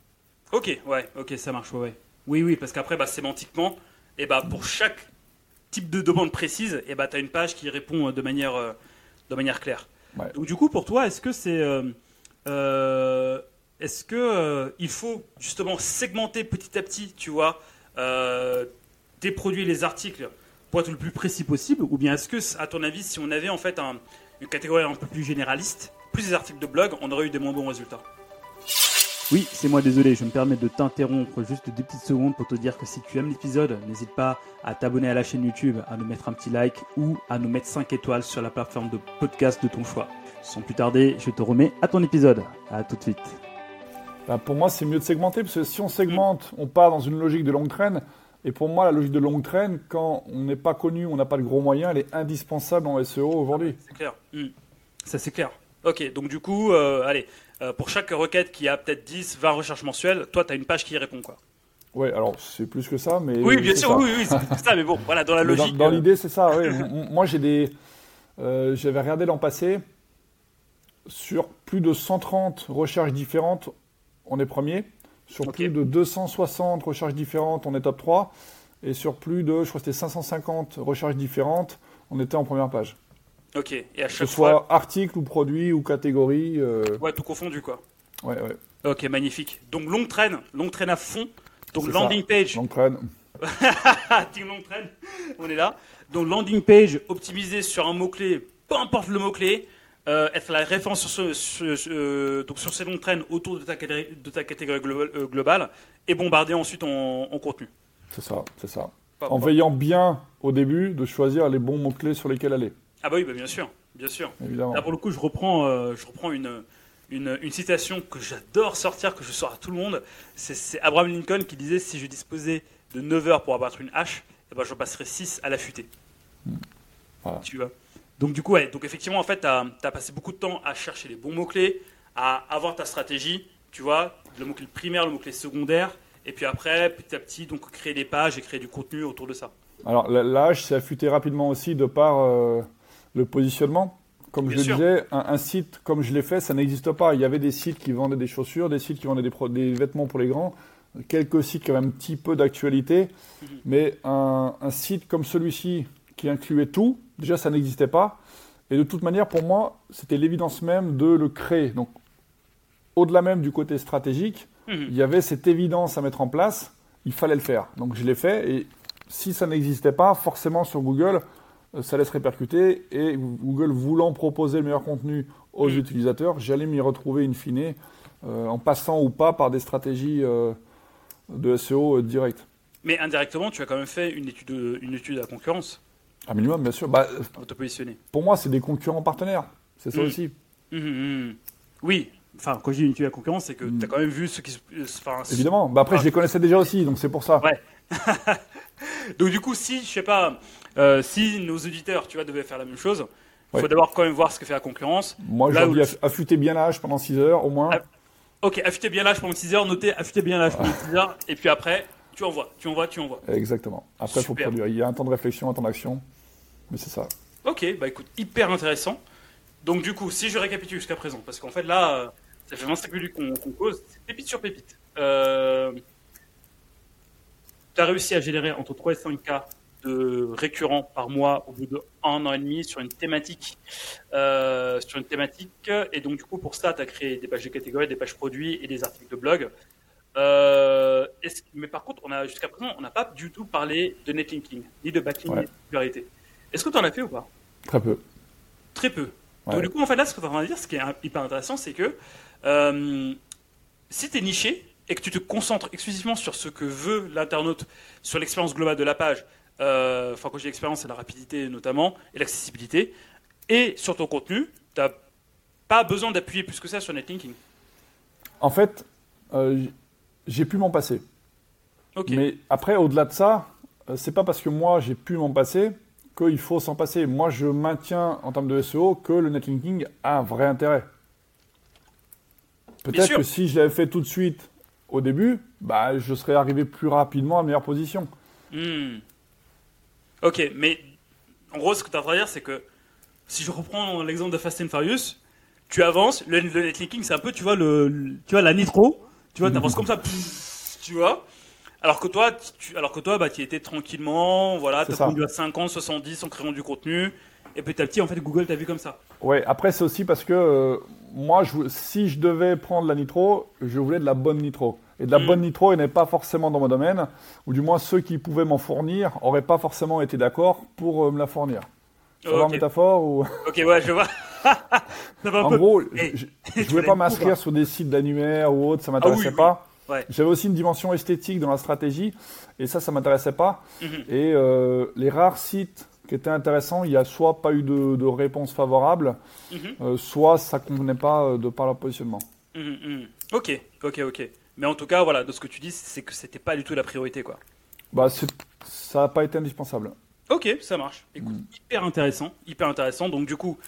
Ok, ouais, ok, ça marche, ouais. Oui, oui, parce qu'après, bah, sémantiquement, et bah, pour chaque type de demande précise, et bah, tu as une page qui répond euh, de manière, euh, de manière claire. Ouais. Donc, du coup, pour toi, est-ce que c'est. euh, est-ce que il faut justement segmenter petit à petit, tu vois, tes produits les articles pour être le plus précis possible? Ou bien est-ce que, à ton avis, si on avait en fait un- une catégorie un peu plus généraliste, plus des articles de blog, on aurait eu des moins bons résultats? Oui, c'est moi désolé, je me permets de t'interrompre juste deux petites secondes pour te dire que si tu aimes l'épisode, n'hésite pas à t'abonner à la chaîne YouTube, à nous mettre un petit like ou à nous mettre 5 étoiles sur la plateforme de podcast de ton choix. Sans plus tarder, je te remets à ton épisode. À tout de suite. Bah, pour moi, c'est mieux de segmenter, parce que si on segmente, on part dans une logique de longue traîne. Et pour moi, la logique de longue traîne, quand on n'est pas connu, on n'a pas de gros moyens, elle est indispensable en SEO aujourd'hui. C'est clair. Hmm. Ça, c'est clair. Ok, donc du coup, euh, allez, euh, pour chaque requête qui a peut-être 10, 20 recherches mensuelles, toi, tu as une page qui y répond, quoi. Ouais, alors c'est plus que ça, mais. Oui, bien sûr, ça. oui, oui, c'est plus que ça, mais bon, voilà, dans la dans- logique. Dans, euh, l'idée, c'est ça, (laughs) oui. Moi, j'ai des. euh, J'avais regardé l'an passé, sur plus de 130 recherches différentes, on est premier. Sur plus de 260 recherches différentes, on est top 3. Et sur plus de, je crois que c'était 550 recherches différentes, on était en première page. Ok, et à Que ce chaque fois, soit article ou produit ou catégorie. euh, ouais, tout confondu, quoi. Ouais, ouais. Ok, magnifique. Donc longue traîne, longue traîne à fond. Donc landing ça. page, Longue traîne. (laughs) Team longue traîne, on est là. Donc landing page optimisé sur un mot-clé, peu importe le mot-clé, euh, être la référence sur, ce, ce- ce- euh, donc sur ces longues traînes autour de ta catégorie, de ta catégorie glo- euh, globale et bombarder ensuite en, en contenu. C'est ça, c'est ça. Pas- En pas- veillant bien au début de choisir les bons mots-clés sur lesquels aller, Ah bah oui, bah bien sûr, bien sûr. évidemment. Là pour le coup, je reprends, euh, je reprends une, une, une citation que j'adore sortir, que je sors à tout le monde. C'est- Abraham Lincoln qui disait si je disposais de 9 heures pour abattre une hache, eh ben, j'en passerais 6 à l'affûter. Voilà. Tu vois. Donc du coup, ouais, donc effectivement, en fait, tu as, passé beaucoup de temps à chercher les bons mots-clés, à avoir ta stratégie, tu vois, le mot-clé primaire, le mot-clé secondaire, et puis après, petit à petit, donc créer des pages et créer du contenu autour de ça. Alors, la- l'âge s'est affûté rapidement aussi de par euh, le positionnement. Comme Bien je le disais, un, un site comme je l'ai fait, ça n'existe pas. Il y avait des sites qui vendaient des chaussures, des sites qui vendaient des, pro- des vêtements pour les grands, quelques sites qui avaient un petit peu d'actualité, Mhm. mais un, un site comme celui-ci qui incluait tout, déjà ça n'existait pas. Et de toute manière, pour moi, c'était l'évidence même de le créer. Donc, au-delà même du côté stratégique, Mhm. il y avait cette évidence à mettre en place, il fallait le faire. Donc je l'ai fait et si ça n'existait pas, forcément sur Google, ça laisse répercuter et Google voulant proposer le meilleur contenu aux Mm. utilisateurs, j'allais m'y retrouver in fine euh, en passant ou pas par des stratégies euh, de SEO euh, direct. Mais indirectement, tu as quand même fait une étude, une étude à la concurrence Un minimum, bien sûr. Bah, te positionner. pour moi, c'est des concurrents partenaires. C'est ça Mm. aussi. Mhm. Oui, enfin, quand je dis une étude à la concurrence, c'est que Mm. tu as quand même vu ce qui se. Enfin, Évidemment. Bah, après, Ah. je les connaissais déjà aussi, donc c'est pour ça. Ouais. (laughs) Donc du coup, si, je sais pas, euh, si nos auditeurs, tu vois, devaient faire la même chose, il faut d'abord quand même voir ce que fait la concurrence. Moi, je dis aff- affûtez bien l'âge pendant 6 heures au moins. Ah. Ok, affûtez bien l'âge pendant 6 heures, notez, affûtez bien l'âge pendant 6 heures, et puis après, tu envoies, tu envoies, tu envoies. Exactement. Après, il faut produire. Il y a un temps de réflexion, un temps d'action. Mais c'est ça. Ok, bah écoute, hyper intéressant. Donc du coup, si je récapitule jusqu'à présent, parce qu'en fait là, ça fait 25 minutes qu'on qu'on cause, c'est pépite sur pépite. Euh, tu as réussi à générer entre 3 et 5 cas de récurrents par mois au bout de un an et demi sur une thématique. euh, sur une thématique. Et donc du coup, pour ça, tu as créé des pages de catégorie, des pages produits et des articles de blog. Euh, mais par contre, on a jusqu'à présent, on n'a pas du tout parlé de netlinking, ni de backlink, Ouais. ni de popularité. Est-ce que tu en as fait ou pas? Très peu. Très peu. Ouais. Donc du coup, en fait, là, ce que tu es en train de dire, ce qui est hyper intéressant, c'est que euh, si tu es niché et que tu te concentres exclusivement sur ce que veut l'internaute, sur l'expérience globale de la page, euh, enfin quand j'ai l'expérience, c'est la rapidité notamment, et l'accessibilité, et sur ton contenu, tu n'as pas besoin d'appuyer plus que ça sur netlinking. En fait, euh, j'ai pu m'en passer. Ok. Mais après, au-delà de ça, euh, c'est pas parce que moi j'ai pu m'en passer qu'il faut s'en passer. Moi, je maintiens en termes de SEO que le netlinking a un vrai intérêt. Peut-être que si je l'avais fait tout de suite au début, bah, je serais arrivé plus rapidement à meilleure position. Hmm. Ok, mais en gros, ce que tu as de dire, c'est que si je reprends l'exemple de Fast and Furious, tu avances, le, le netlinking, c'est un peu, tu vois, le, le- tu vois, la nitro, tu vois, tu avances comme ça, pff, tu vois. Alors que toi, tu, alors que toi, bah, tu étais tranquillement, voilà, C'est tu as ça. conduit à 50, 70 en créant du contenu, et petit à petit, en fait, Google t'a vu comme ça. Ouais, après, c'est aussi parce que euh, moi, je, si je devais prendre la nitro, je voulais de la bonne nitro. Et de la Mm. bonne nitro, elle n'est pas forcément dans mon domaine, ou du moins ceux qui pouvaient m'en fournir n'auraient pas forcément été d'accord pour euh, me la fournir. Ça va en Ok, métaphore ou... Ok, ouais, je vois. (laughs) En peu. gros, Eh, je (laughs) tu ne voulais pas m'inscrire sur des sites d'annuaires ou autres, ça m'intéressait Ah oui, oui. pas. Ouais. J'avais aussi une dimension esthétique dans la stratégie, et ça, ça m'intéressait pas. Mhm. Et euh, les rares sites qui étaient intéressants, il y a soit pas eu de, de réponse favorable, Mhm. euh, soit ça convenait pas de par leur positionnement. Mhm. Ok, ok, ok. Mais en tout cas, voilà, de ce que tu dis, c'est que c'était pas du tout la priorité, quoi. Bah, ça n'a pas été indispensable. Ok, ça marche. Écoute, hyper intéressant, hyper intéressant. Donc du coup,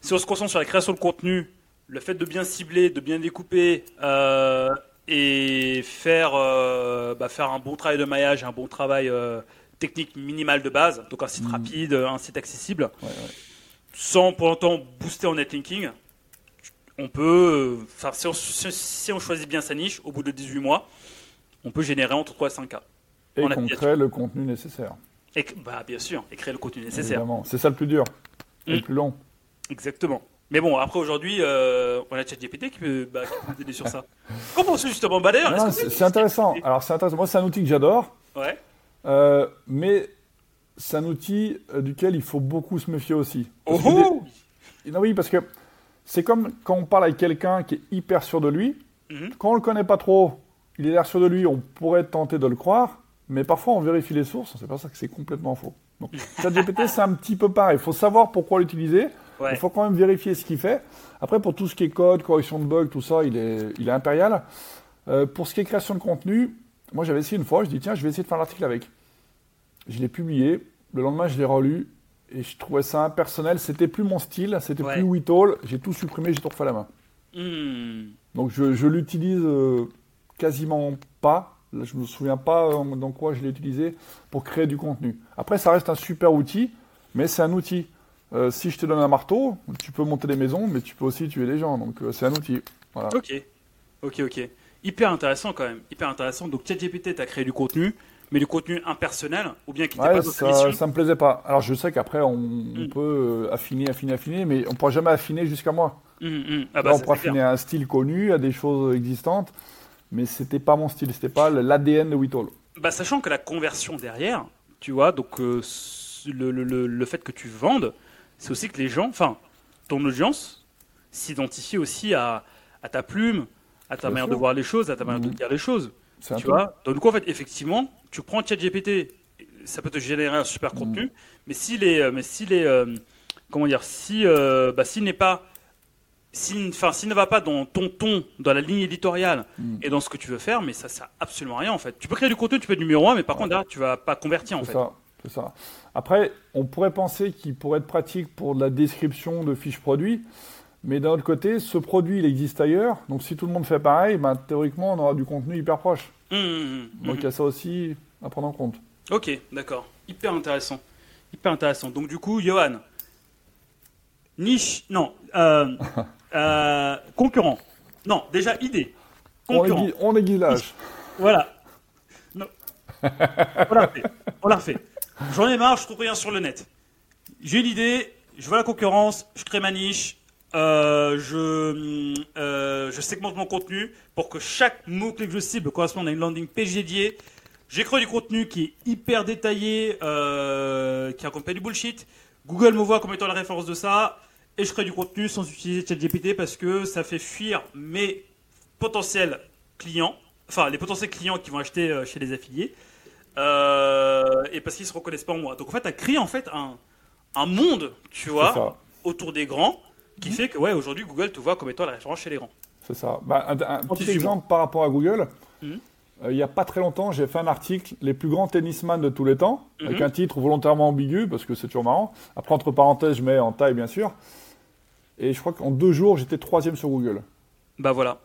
si on se concentre sur la création de contenu, le fait de bien cibler, de bien découper euh, et faire, euh, bah, faire un bon travail de maillage, un bon travail euh, technique minimal de base, donc un site Mhm. rapide, un site accessible, Ouais, ouais. sans pour autant booster en netlinking, on peut, enfin, si, on, si- si on choisit bien sa niche, au bout de 18 mois, on peut générer entre 3 et 5 cas. Et On qu'on crée le contenu nécessaire. Et, bah, bien sûr, et créer le contenu nécessaire. C'est ça le plus dur. Et Mm. le plus long. Exactement. Mais bon, après aujourd'hui, euh, on a ChatGPT qui peut, bah, nous aider sur ça. (laughs) Qu'en penses-tu justement bah, C'est intéressant. Alors, c'est intéressant. Moi, c'est un outil que j'adore, Ouais. euh, mais c'est un outil euh, duquel il faut beaucoup se méfier aussi. Oh, Parce que oh des- Non, oui, parce que c'est comme quand on parle avec quelqu'un qui est hyper sûr de lui. Mhm. Quand on le connaît pas trop, il est l'air sûr de lui, on pourrait tenter de le croire, mais parfois on vérifie les sources, sait pas ça que c'est complètement faux. Donc, (laughs) ChatGPT, c'est un petit peu pareil. Il faut savoir pourquoi l'utiliser. Ouais. Il faut quand même vérifier ce qu'il fait. Après, pour tout ce qui est code, correction de bugs, tout ça, il est, il est impérial. Euh, pour ce qui est création de contenu, moi j'avais essayé une fois, je dis tiens, je vais essayer de faire l'article avec. Je l'ai publié, le lendemain je l'ai relu, et je trouvais ça impersonnel. C'était plus mon style, c'était Ouais. plus Whittle. J'ai tout supprimé, j'ai tout refait à la main. Hmm. Donc je, je l'utilise euh, quasiment pas. Là, je me souviens pas euh, dans quoi je l'ai utilisé pour créer du contenu. Après, ça reste un super outil, mais c'est un outil. Euh, si je te donne un marteau, tu peux monter des maisons, mais tu peux aussi tuer des gens. Donc c'est un outil. Voilà. Ok, ok, ok. Hyper intéressant quand même, hyper intéressant. Donc ChatGPT t'a créé du contenu, mais du contenu impersonnel, ou bien qui n'était Ouais, pas ça, ça me plaisait pas. Alors je sais qu'après on, on Mm. peut euh, affiner, affiner, affiner, mais on pourra jamais affiner jusqu'à moi. Hum, hum. Ah bah, Là, on pourra affiner à un style connu, à des choses existantes, mais c'était pas mon style, c'était pas l'ADN de Whittle. Bah, sachant que la conversion derrière, tu vois, donc euh, le, le, le, le fait que tu vendes, c'est aussi que les gens, enfin, ton audience s'identifie aussi à, à ta plume, à ta manière de voir les choses, à ta manière de dire les choses. Tu vois Donc, du coup, en fait, effectivement, tu prends ChatGPT, ça peut te générer un super contenu, mais s'il est, euh, mais s'il est, euh, comment dire, si, euh, bah, s'il n'est pas, s'il, enfin, s'il ne va pas dans ton ton, dans la ligne éditoriale Mm. et dans ce que tu veux faire, mais ça, ça absolument rien en fait. Tu peux créer du contenu, tu peux être numéro un, mais par contre, derrière, tu vas pas convertir en fait. ça, c'est ça. Après, on pourrait penser qu'il pourrait être pratique pour de la description de fiches produits, mais d'un autre côté, ce produit, il existe ailleurs. Donc si tout le monde fait pareil, ben, théoriquement, on aura du contenu hyper proche. Hum, hum, hum, Donc il y a ça aussi à prendre en compte. Ok, d'accord. Hyper intéressant. Hyper intéressant. Donc du coup, Johan, niche, non, euh, (laughs) euh, concurrent. Non, déjà idée. On Concurrent. on aiguise l'âge. (laughs) Voilà. Non. On l'a refait. On l'a refait. J'en ai marre, je trouve rien sur le net. J'ai une idée, je vois la concurrence, je crée ma niche, euh, je, euh, je segmente mon contenu pour que chaque mot-clé que je cible corresponde à une landing page dédiée. J'ai créé du contenu qui est hyper détaillé, euh, qui raconte pas du bullshit. Google me voit comme étant la référence de ça. Et je crée du contenu sans utiliser ChatGPT parce que ça fait fuir mes potentiels clients, enfin les potentiels clients qui vont acheter euh, chez les affiliés, euh, et parce qu'ils se reconnaissent pas en moi. Donc en fait, tu as créé en fait un, un monde, tu vois, ça. autour des grands, qui Mhm. fait que ouais, aujourd'hui Google te voit comme étant la référence chez les grands. C'est ça. Bah, un, un petit 18 mois. exemple par rapport à Google. Mhm. Euh, il n'y a pas très longtemps, j'ai fait un article Les plus grands tennisman de tous les temps, avec Mhm. un titre volontairement ambigu, parce que c'est toujours marrant. Après, entre parenthèses, je mets en taille, bien sûr. Et je crois qu'en deux jours, j'étais troisième sur Google. Bah voilà.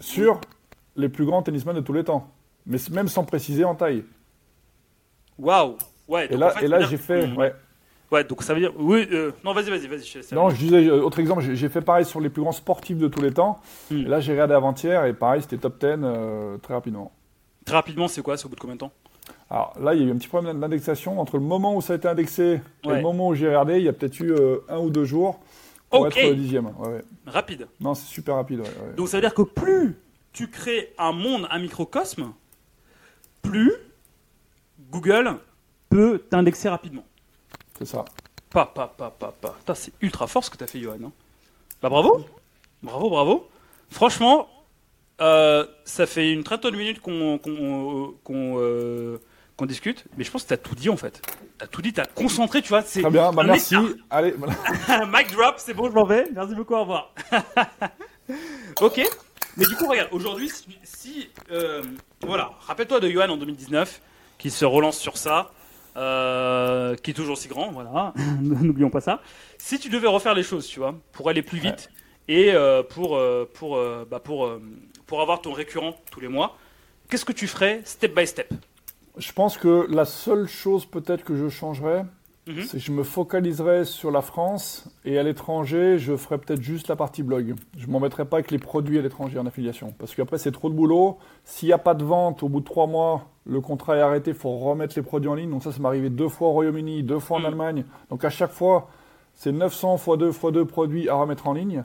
Sur les plus grands tennisman de tous les temps. Mais même sans préciser en taille. Waouh. Ouais. Et là, en fait, et là ça veut j'ai fait. Mhm. Ouais. Ouais, donc ça veut dire. Oui. euh, Non, vas-y, vas-y, vas-y. Non, je disais, euh, autre exemple, j'ai fait pareil sur les plus grands sportifs de tous les temps. Mhm. Et là, j'ai regardé avant-hier, et pareil, c'était top 10 euh, très rapidement. Très rapidement, c'est quoi C'est au bout de combien de temps Alors là, il y a eu un petit problème d'indexation. Entre le moment où ça a été indexé et Ouais. le moment où j'ai regardé, il y a peut-être eu euh, un ou deux jours pour Ok. être dixième. Ouais, ouais. Rapide. Non, c'est super rapide. Donc ça veut dire que plus tu crées un monde, un microcosme, plus Google peut t'indexer rapidement. C'est ça. Pas, pas, pas, pas, pas. C'est ultra fort ce que t'as fait, Johan. hein. Bah bravo, bravo, bravo. Franchement, euh, ça fait une trentaine de minutes qu'on euh, discute, mais je pense que t'as tout dit en fait. T'as tout dit, t'as concentré, tu vois. Très bien, bah merci. écart. Allez, voilà. (laughs) Mic drop, c'est bon, je m'en vais. Merci beaucoup, au revoir. (laughs) ok. Mais du coup, regarde, aujourd'hui, si, si, euh, voilà, rappelle-toi de Johan en 2019, qui se relance sur ça, euh, qui est toujours si grand, voilà, (laughs) n'oublions pas ça. Si tu devais refaire les choses, tu vois, pour aller plus vite et euh, pour, euh, pour, bah, pour, pour avoir ton récurrent tous les mois, qu'est-ce que tu ferais step by step? Je pense que la seule chose peut-être que je changerais, Mhm. c'est que je me focaliserais sur la France et à l'étranger, je ferais peut-être juste la partie blog. Je m'embêterais pas avec les produits à l'étranger en affiliation. Parce qu'après, c'est trop de boulot. S'il n'y a pas de vente, au bout de trois mois, le contrat est arrêté, il faut remettre les produits en ligne. Donc ça, ça m'est arrivé deux fois au Royaume-Uni, deux fois en Mhm. Allemagne. Donc à chaque fois, c'est 900 x 2 x 2 produits à remettre en ligne.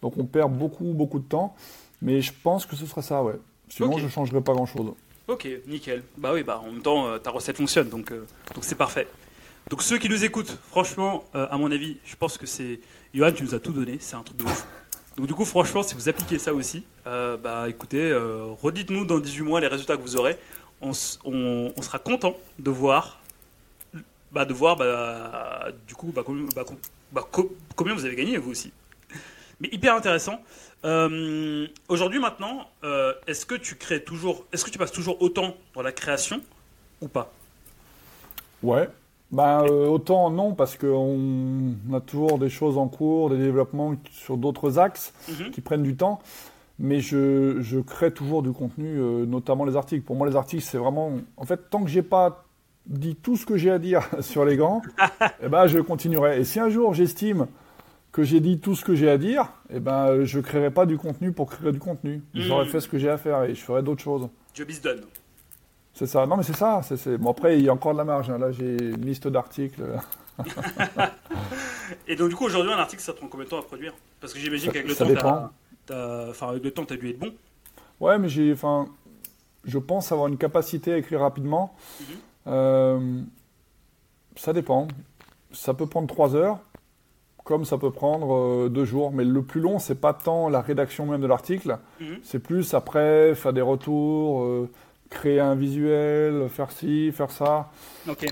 Donc on perd beaucoup, beaucoup de temps. Mais je pense que ce sera ça, ouais. Sinon, je ne changerai pas grand-chose. Ok, nickel. Bah oui, bah en même temps, euh, ta recette fonctionne, donc euh, donc c'est parfait. Donc ceux qui nous écoutent, franchement, euh, à mon avis, je pense que c'est... Johan, tu nous as tout donné, c'est un truc de ouf. Donc du coup, franchement, si vous appliquez ça aussi, bah écoutez, redites-nous dans 18 mois les résultats que vous aurez. On, s- on- on sera content de voir, bah, de voir, bah, du coup, bah, combien, bah, bah, co- combien vous avez gagné vous aussi. Mais hyper intéressant. Euh, Aujourd'hui, maintenant, euh, est-ce que tu crées toujours, est-ce que tu passes toujours autant dans la création ou pas? Ouais. Ben, euh, autant non, parce qu'on a toujours des choses en cours, des développements sur d'autres axes Mhm. qui prennent du temps. Mais je, je crée toujours du contenu, notamment les articles. Pour moi, les articles, c'est vraiment. En fait, tant que j'ai pas dit tout ce que j'ai à dire (laughs) sur les gants, (laughs) eh ben, je continuerai. Et si un jour j'estime que j'ai dit tout ce que j'ai à dire, eh ben, je créerai pas du contenu pour créer du contenu. J'aurais Mhm. fait ce que j'ai à faire et je ferai d'autres choses. Job is done. C'est ça. Non, mais c'est ça. C'est, Bon, après, il y a encore de la marge. hein. Là, j'ai une liste d'articles. (laughs) Et donc du coup, aujourd'hui, un article, ça prend combien de temps à produire? Parce que j'imagine qu'avec le ça temps, dépend. enfin, avec le temps, t'as dû être bon. Ouais, mais j'ai, enfin, je pense avoir une capacité à écrire rapidement. Mhm. Euh, ça dépend. Ça peut prendre trois heures, comme ça peut prendre euh, deux jours. Mais le plus long, c'est pas tant la rédaction même de l'article, Mhm. c'est plus après faire des retours, euh, créer un visuel, faire ci, faire ça. Ok.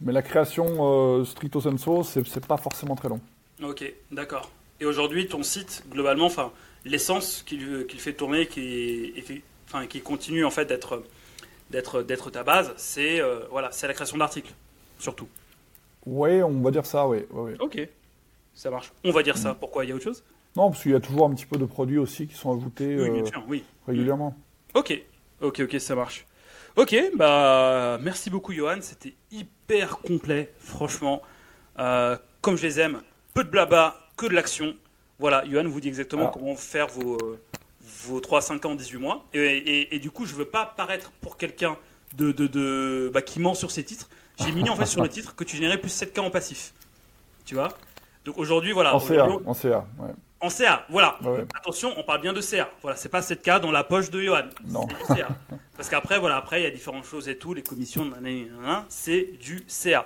Mais la création euh, stricto sensu, c'est, pas forcément très long. Ok, d'accord. Et aujourd'hui, ton site, globalement, enfin, l'essence qui le qui le fait tourner, qui, effe- enfin, qui continue en fait d'être, d'être, d'être ta base, c'est euh, voilà, c'est la création d'articles, surtout. Ouais, on va dire ça, oui. Ouais, ouais. Ok, ça marche. On va dire ça. Pourquoi? Il y a autre chose? Non, parce qu'il y a toujours un petit peu de produits aussi qui sont ajoutés Oui, euh, bien sûr, oui. régulièrement. Ok, ok, ok, ça marche. Ok, bah merci beaucoup Johan, c'était hyper complet, franchement. Euh, comme je les aime, peu de blabla, que de l'action. Voilà, Johan vous dit exactement Ah. comment faire vos, euh, vos 3, 5 ans, 18 mois. Et, et- et du coup, je veux pas paraître pour quelqu'un de, de, de- bah, qui ment sur ses titres. J'ai mis en fait sur le (laughs) titre que tu générais plus 7K en passif. Tu vois? Donc aujourd'hui, voilà. En CA, en CA, ouais. en CA, voilà. Ouais. Attention, on parle bien de CA. Voilà, c'est pas 7K dans la poche de Johan. Non. CA. (laughs) Parce qu'après, voilà, après, il y a différentes choses et tout, les commissions, c'est du CA.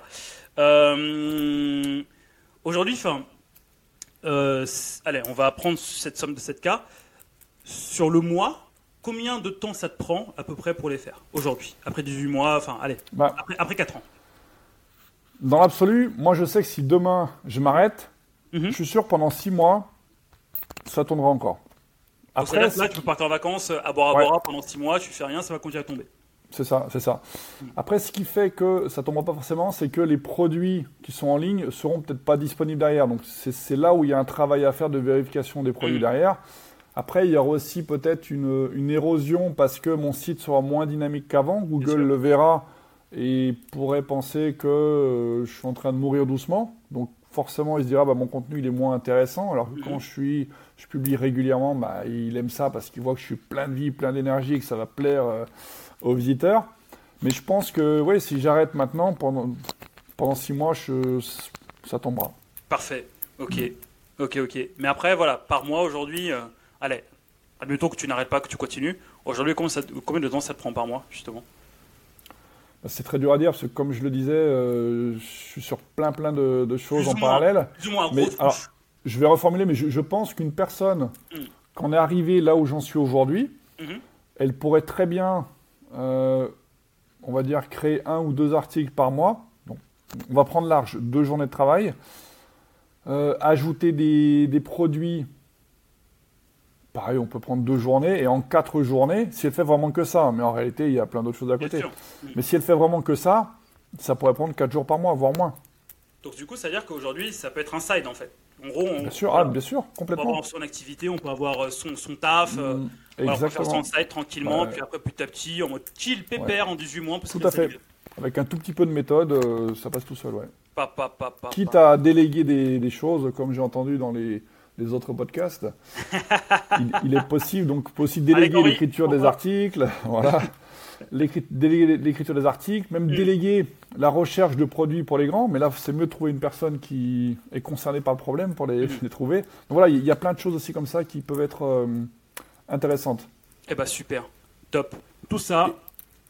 Euh, Aujourd'hui, enfin, euh, allez, on va prendre cette somme de 7K. Sur le mois, combien de temps ça te prend à peu près pour les faire aujourd'hui? Après 18 mois, enfin, allez, Bah, après, après 4 ans. dans l'absolu, moi je sais que si demain je m'arrête, Mhm. je suis sûr que pendant 6 mois, ça tournera encore. Après, que là, tu peux partir en vacances à Bora Ouais. Bora pendant 6 mois, tu fais rien, ça va continuer à tomber. c'est ça, c'est ça. Après, ce qui fait que ça tombera pas forcément, c'est que les produits qui sont en ligne seront peut-être pas disponibles derrière. Donc c'est là où il y a un travail à faire de vérification des produits Mhm. derrière. Après, il y aura aussi peut-être une, une érosion parce que mon site sera moins dynamique qu'avant. Google le verra et pourrait penser que euh, je suis en train de mourir doucement. Donc forcément, il se dira bah, mon contenu il est moins intéressant. Alors que Mhm. quand je suis, je publie régulièrement, bah, il aime ça parce qu'il voit que je suis plein de vie, plein d'énergie, et que ça va plaire euh, aux visiteurs. Mais je pense que ouais, si j'arrête maintenant pendant pendant six mois, je, ça tombera. Parfait. Ok. Ok, ok. Mais après, voilà, par mois aujourd'hui, euh, allez, admettons que tu n'arrêtes pas, que tu continues. Aujourd'hui, combien, de temps ça te prend par mois, justement? C'est très dur à dire parce que comme je le disais, euh, je suis sur plein plein de, de choses Plus en moins. parallèle. Moins, Mais, alors. Je vais reformuler, mais je, je pense qu'une personne, Mm. quand on est arrivé là où j'en suis aujourd'hui, Mhm. elle pourrait très bien, euh, on va dire, créer un ou deux articles par mois. Donc, on va prendre large, deux journées de travail. Euh, ajouter des, des produits, pareil, on peut prendre deux journées, et en quatre journées, si elle fait vraiment que ça, mais en réalité, il y a plein d'autres choses à côté. Mais si elle fait vraiment que ça, ça pourrait prendre quatre jours par mois, voire moins. Donc, du coup, ça veut dire qu'aujourd'hui, ça peut être un side, en fait. En gros, on, Bien sûr, ah, bien sûr, on peut complètement. avoir son activité, on peut avoir euh, son, son taf. euh, Mm, voilà, on peut faire son side tranquillement, Ouais. puis après, petit à petit, en mode chill, pépère, en 18 mois. Parce Tout que à fait. Avec un tout petit peu de méthode, euh, ça passe tout seul, ouais. Pa, pa, pa, Quitte à déléguer des, des choses, comme j'ai entendu dans les, les autres podcasts, (laughs) il, il est possible, donc aussi déléguer l'écriture des articles, (laughs) voilà. déléguer l'écriture des articles, même déléguer la recherche de produits pour les grands. Mais là, c'est mieux de trouver une personne qui est concernée par le problème pour les, (laughs) les trouver. Donc voilà, il y a plein de choses aussi comme ça qui peuvent être euh, intéressantes. Eh ben super, top. Tout ça.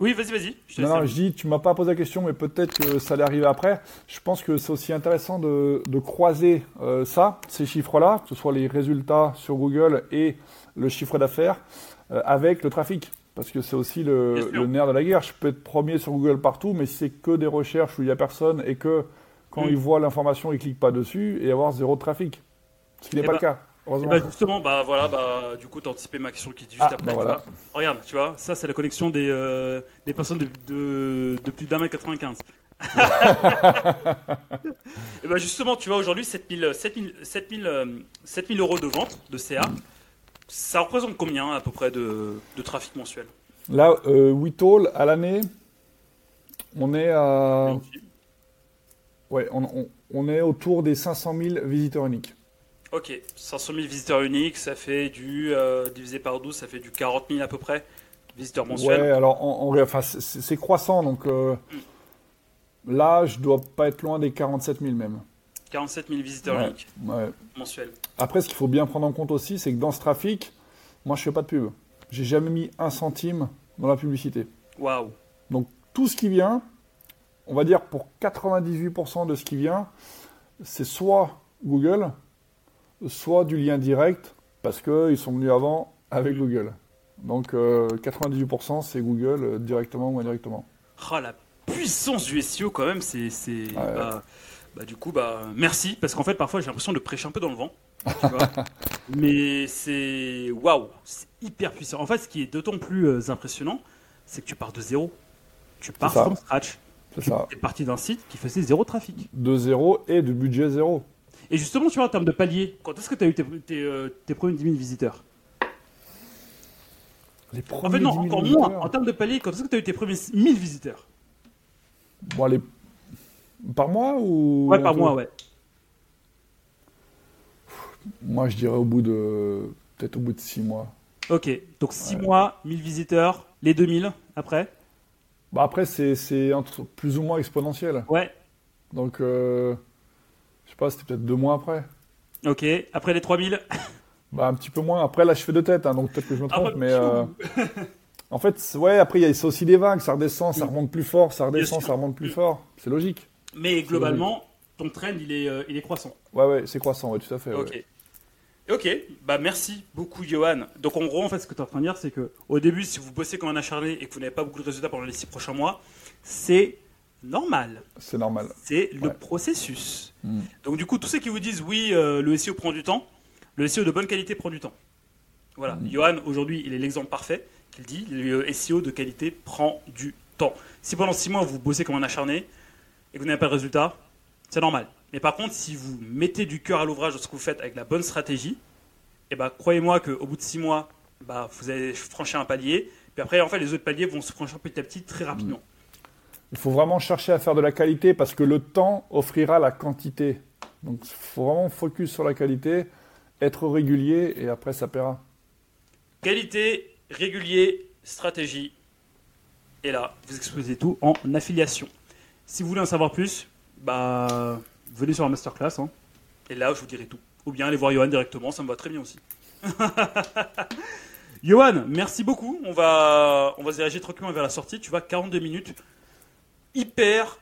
Oui, vas-y, vas-y. Non, non, je dis, tu m'as pas posé la question, mais peut-être que ça allait arriver après. Je pense que c'est aussi intéressant de, de croiser euh, ça, ces chiffres-là, que ce soit les résultats sur Google et le chiffre d'affaires, euh, avec le trafic. Parce que c'est aussi le, le, nerf de la guerre. Je peux être premier sur Google partout, mais si c'est que des recherches où il n'y a personne et que quand ils voient l'information, ils ne cliquent pas dessus et avoir zéro de trafic. Ce qui n'est eh pas le bah, Bah justement, bah voilà, bah du coup, t'as anticipé ma question qui dit juste ah, après. Bah voilà. Regarde, tu vois, ça c'est la connexion des, euh, des personnes de, de, de plus d'un mètre 95. et bah justement, tu vois, aujourd'hui, 7000, 7000, 7000, 7000 euros de vente de CA, ça représente combien à peu près de, de trafic mensuel? Là, euh, WeTall, à l'année, on est à. Ouais, on, on, on est autour des 500 000 visiteurs uniques. Ok, 500 000 visiteurs uniques, ça fait du, euh, divisé par 12, ça fait du 40 000 à peu près, visiteurs mensuels. Ouais, alors en, enfin, c'est croissant, donc euh, là, je dois pas être loin des 47 000 même. 47 000 visiteurs uniques mensuels. Après, ce qu'il faut bien prendre en compte aussi, c'est que dans ce trafic, moi, je fais pas de pub. J'ai jamais mis un centime dans la publicité. Waouh. Donc, tout ce qui vient, on va dire pour 98% de ce qui vient, c'est soit Google, soit du lien direct, parce qu'ils sont venus avant avec Google. Donc 98% euh, c'est Google euh, directement ou indirectement. Oh, la puissance du SEO quand même, c'est... Bah, bah, du coup, bah, merci, parce qu'en fait parfois j'ai l'impression de prêcher un peu dans le vent. (laughs) Mais c'est... Waouh, c'est hyper puissant. En fait, ce qui est d'autant plus euh, impressionnant, c'est que tu pars de zéro. Tu pars from scratch. Tu es parti d'un site qui faisait zéro trafic. De zéro et de budget zéro. Et justement, tu vois, en termes de palier, quand est-ce que tu as eu tes, euh, tes, premiers 10 000 visiteurs? Les premiers En fait, non, encore moins. En termes de palier, quand est-ce que tu as eu tes premiers 1000 visiteurs? Bon, les... Par mois ou Ouais, par mois, ouais. Moi, je dirais au bout de. Peut-être au bout de 6 mois. Ok, donc 6 mois, 1000 visiteurs, les 2000 après? Bah, après, c'est plus ou moins exponentiel. Ouais. Donc. Euh sais pas, c'était peut-être deux mois après. Ok, après les 3000 (laughs) Bah un petit peu moins. Après là je fais deux têtes, hein, donc peut-être que je me trompe, mais euh, (laughs) en fait ouais après il y a aussi des vagues, ça redescend, ça remonte plus fort, ça redescend, ça remonte plus fort, c'est logique. Mais globalement ton trend il est, euh, il est croissant. Ouais ouais c'est croissant, ouais tout à fait. Ok. Ok, bah merci beaucoup Johan. Donc en gros en fait ce que tu es en train de dire c'est que au début si vous bossez comme un acharné et que vous n'avez pas beaucoup de résultats pendant les six prochains mois, c'est normal. C'est normal. C'est le processus. Hmm. Donc du coup, tous ceux qui vous disent oui, euh, le SEO prend du temps, le SEO de bonne qualité prend du temps. Voilà. Mm. Johan, aujourd'hui, il est l'exemple parfait qu'il dit. Le SEO de qualité prend du temps. Si pendant six mois, vous bossez comme un acharné et que vous n'avez pas de résultat, c'est normal. Mais par contre, si vous mettez du cœur à l'ouvrage de ce que vous faites avec la bonne stratégie, eh ben, croyez-moi qu'au bout de six mois, bah, vous allez franchir un palier. Puis après, en fait, les autres paliers vont se franchir petit à petit très rapidement. Il faut vraiment chercher à faire de la qualité parce que le temps offrira la quantité. Donc il faut vraiment focus sur la qualité, être régulier et après ça paiera. Qualité, régulier, stratégie. Et là, vous exposez tout en affiliation. Si vous voulez en savoir plus, bah, venez sur la masterclass. Hein. Et là, je vous dirai tout. Ou bien allez voir Johan directement, ça me va très bien aussi. (laughs) Johan, merci beaucoup. On va, on va se diriger tranquillement vers la sortie. Tu vois, 42 minutes hyper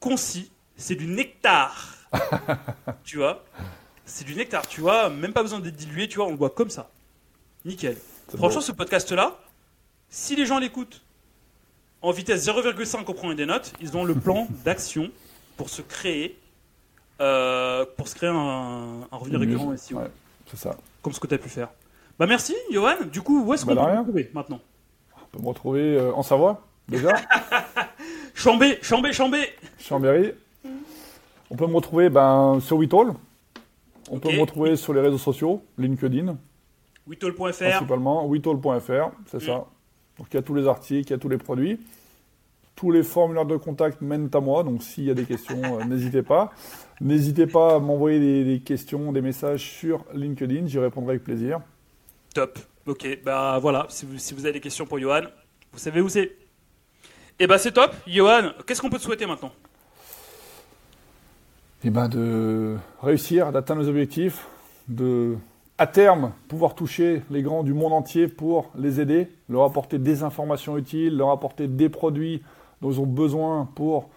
concis. C'est du nectar. (laughs) tu vois? C'est du nectar, tu vois. Même pas besoin d'être dilué, tu vois. On le boit comme ça. Nickel. Franchement, ce podcast-là, si les gens l'écoutent en vitesse 0,5 au premier des notes, ils ont le plan (laughs) d'action pour se créer, euh, pour se créer un, revenu récurrent Ouais, c'est ça. Comme ce que tu as pu faire. Bah merci, Johan. Du coup, où est-ce bah, qu'on peut te retrouver maintenant? On peut me retrouver euh, en Savoie, déjà. (laughs) Chambé, Chambé, Chambé Chambéry. On peut me retrouver ben, sur Witall. On peut me retrouver sur les réseaux sociaux, LinkedIn. Witall.fr. Principalement, Witall.fr, c'est ça. Donc il y a tous les articles, il y a tous les produits. Tous les formulaires de contact mènent à moi, donc s'il y a des questions, euh, (laughs) n'hésitez pas. N'hésitez pas à m'envoyer des, questions, des messages sur LinkedIn, j'y répondrai avec plaisir. Top. Ok, bah voilà, si vous, si vous avez des questions pour Johan, vous savez où c'est. Et bah c'est top. Johan, qu'est-ce qu'on peut te souhaiter maintenant? Eh ben de réussir, d'atteindre nos objectifs, de à terme pouvoir toucher les grands du monde entier pour les aider, leur apporter des informations utiles, leur apporter des produits dont ils ont besoin pour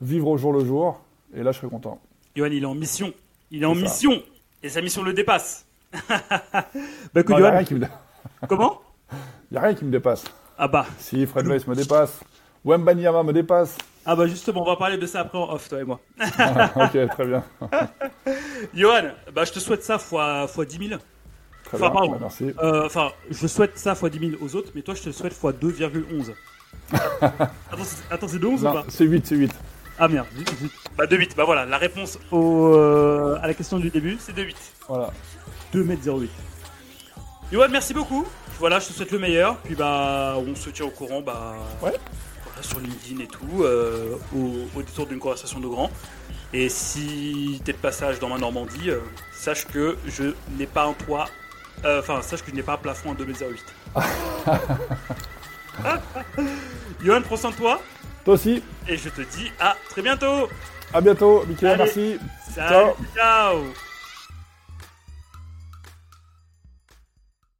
vivre au jour le jour. Et là, je serai content. Johan, il est en mission. Il est en mission. Et sa mission le dépasse. (laughs) bah, écoute, Johan... rien qui me... Comment? (laughs) Il n'y a rien qui me dépasse. Ah bah. Si Fred Weiss me dépasse, Wembanyama me dépasse. Ah bah justement, on va parler de ça après en off, toi et moi. ok, très bien. (laughs) Johan, bah je te souhaite ça fois, fois 10 000. Très enfin, bien, pardon. merci. Euh, enfin, je souhaite ça fois 10 000 aux autres, mais toi je te souhaite fois 2,11. (laughs) attends, c'est 2 11 ou pas C'est 8, c'est 8. Ah merde, 8, 8. Bah 2 8, bah voilà, la réponse au, euh, à la question du début, c'est 2 8. Voilà. 2m08. Johan, merci beaucoup. Voilà, je te souhaite le meilleur. Puis bah, on se tient au courant, bah, ouais. Voilà, sur LinkedIn et tout, euh, au, détour d'une conversation de grand. Et si t'es de passage dans ma Normandie, euh, sache que je n'ai pas un toit, euh, enfin, sache que je n'ai pas un plafond en 2m08. (laughs) Johan, prends soin de toi. Toi aussi. Et je te dis à très bientôt. À bientôt, Mickey, merci. Salut, ciao.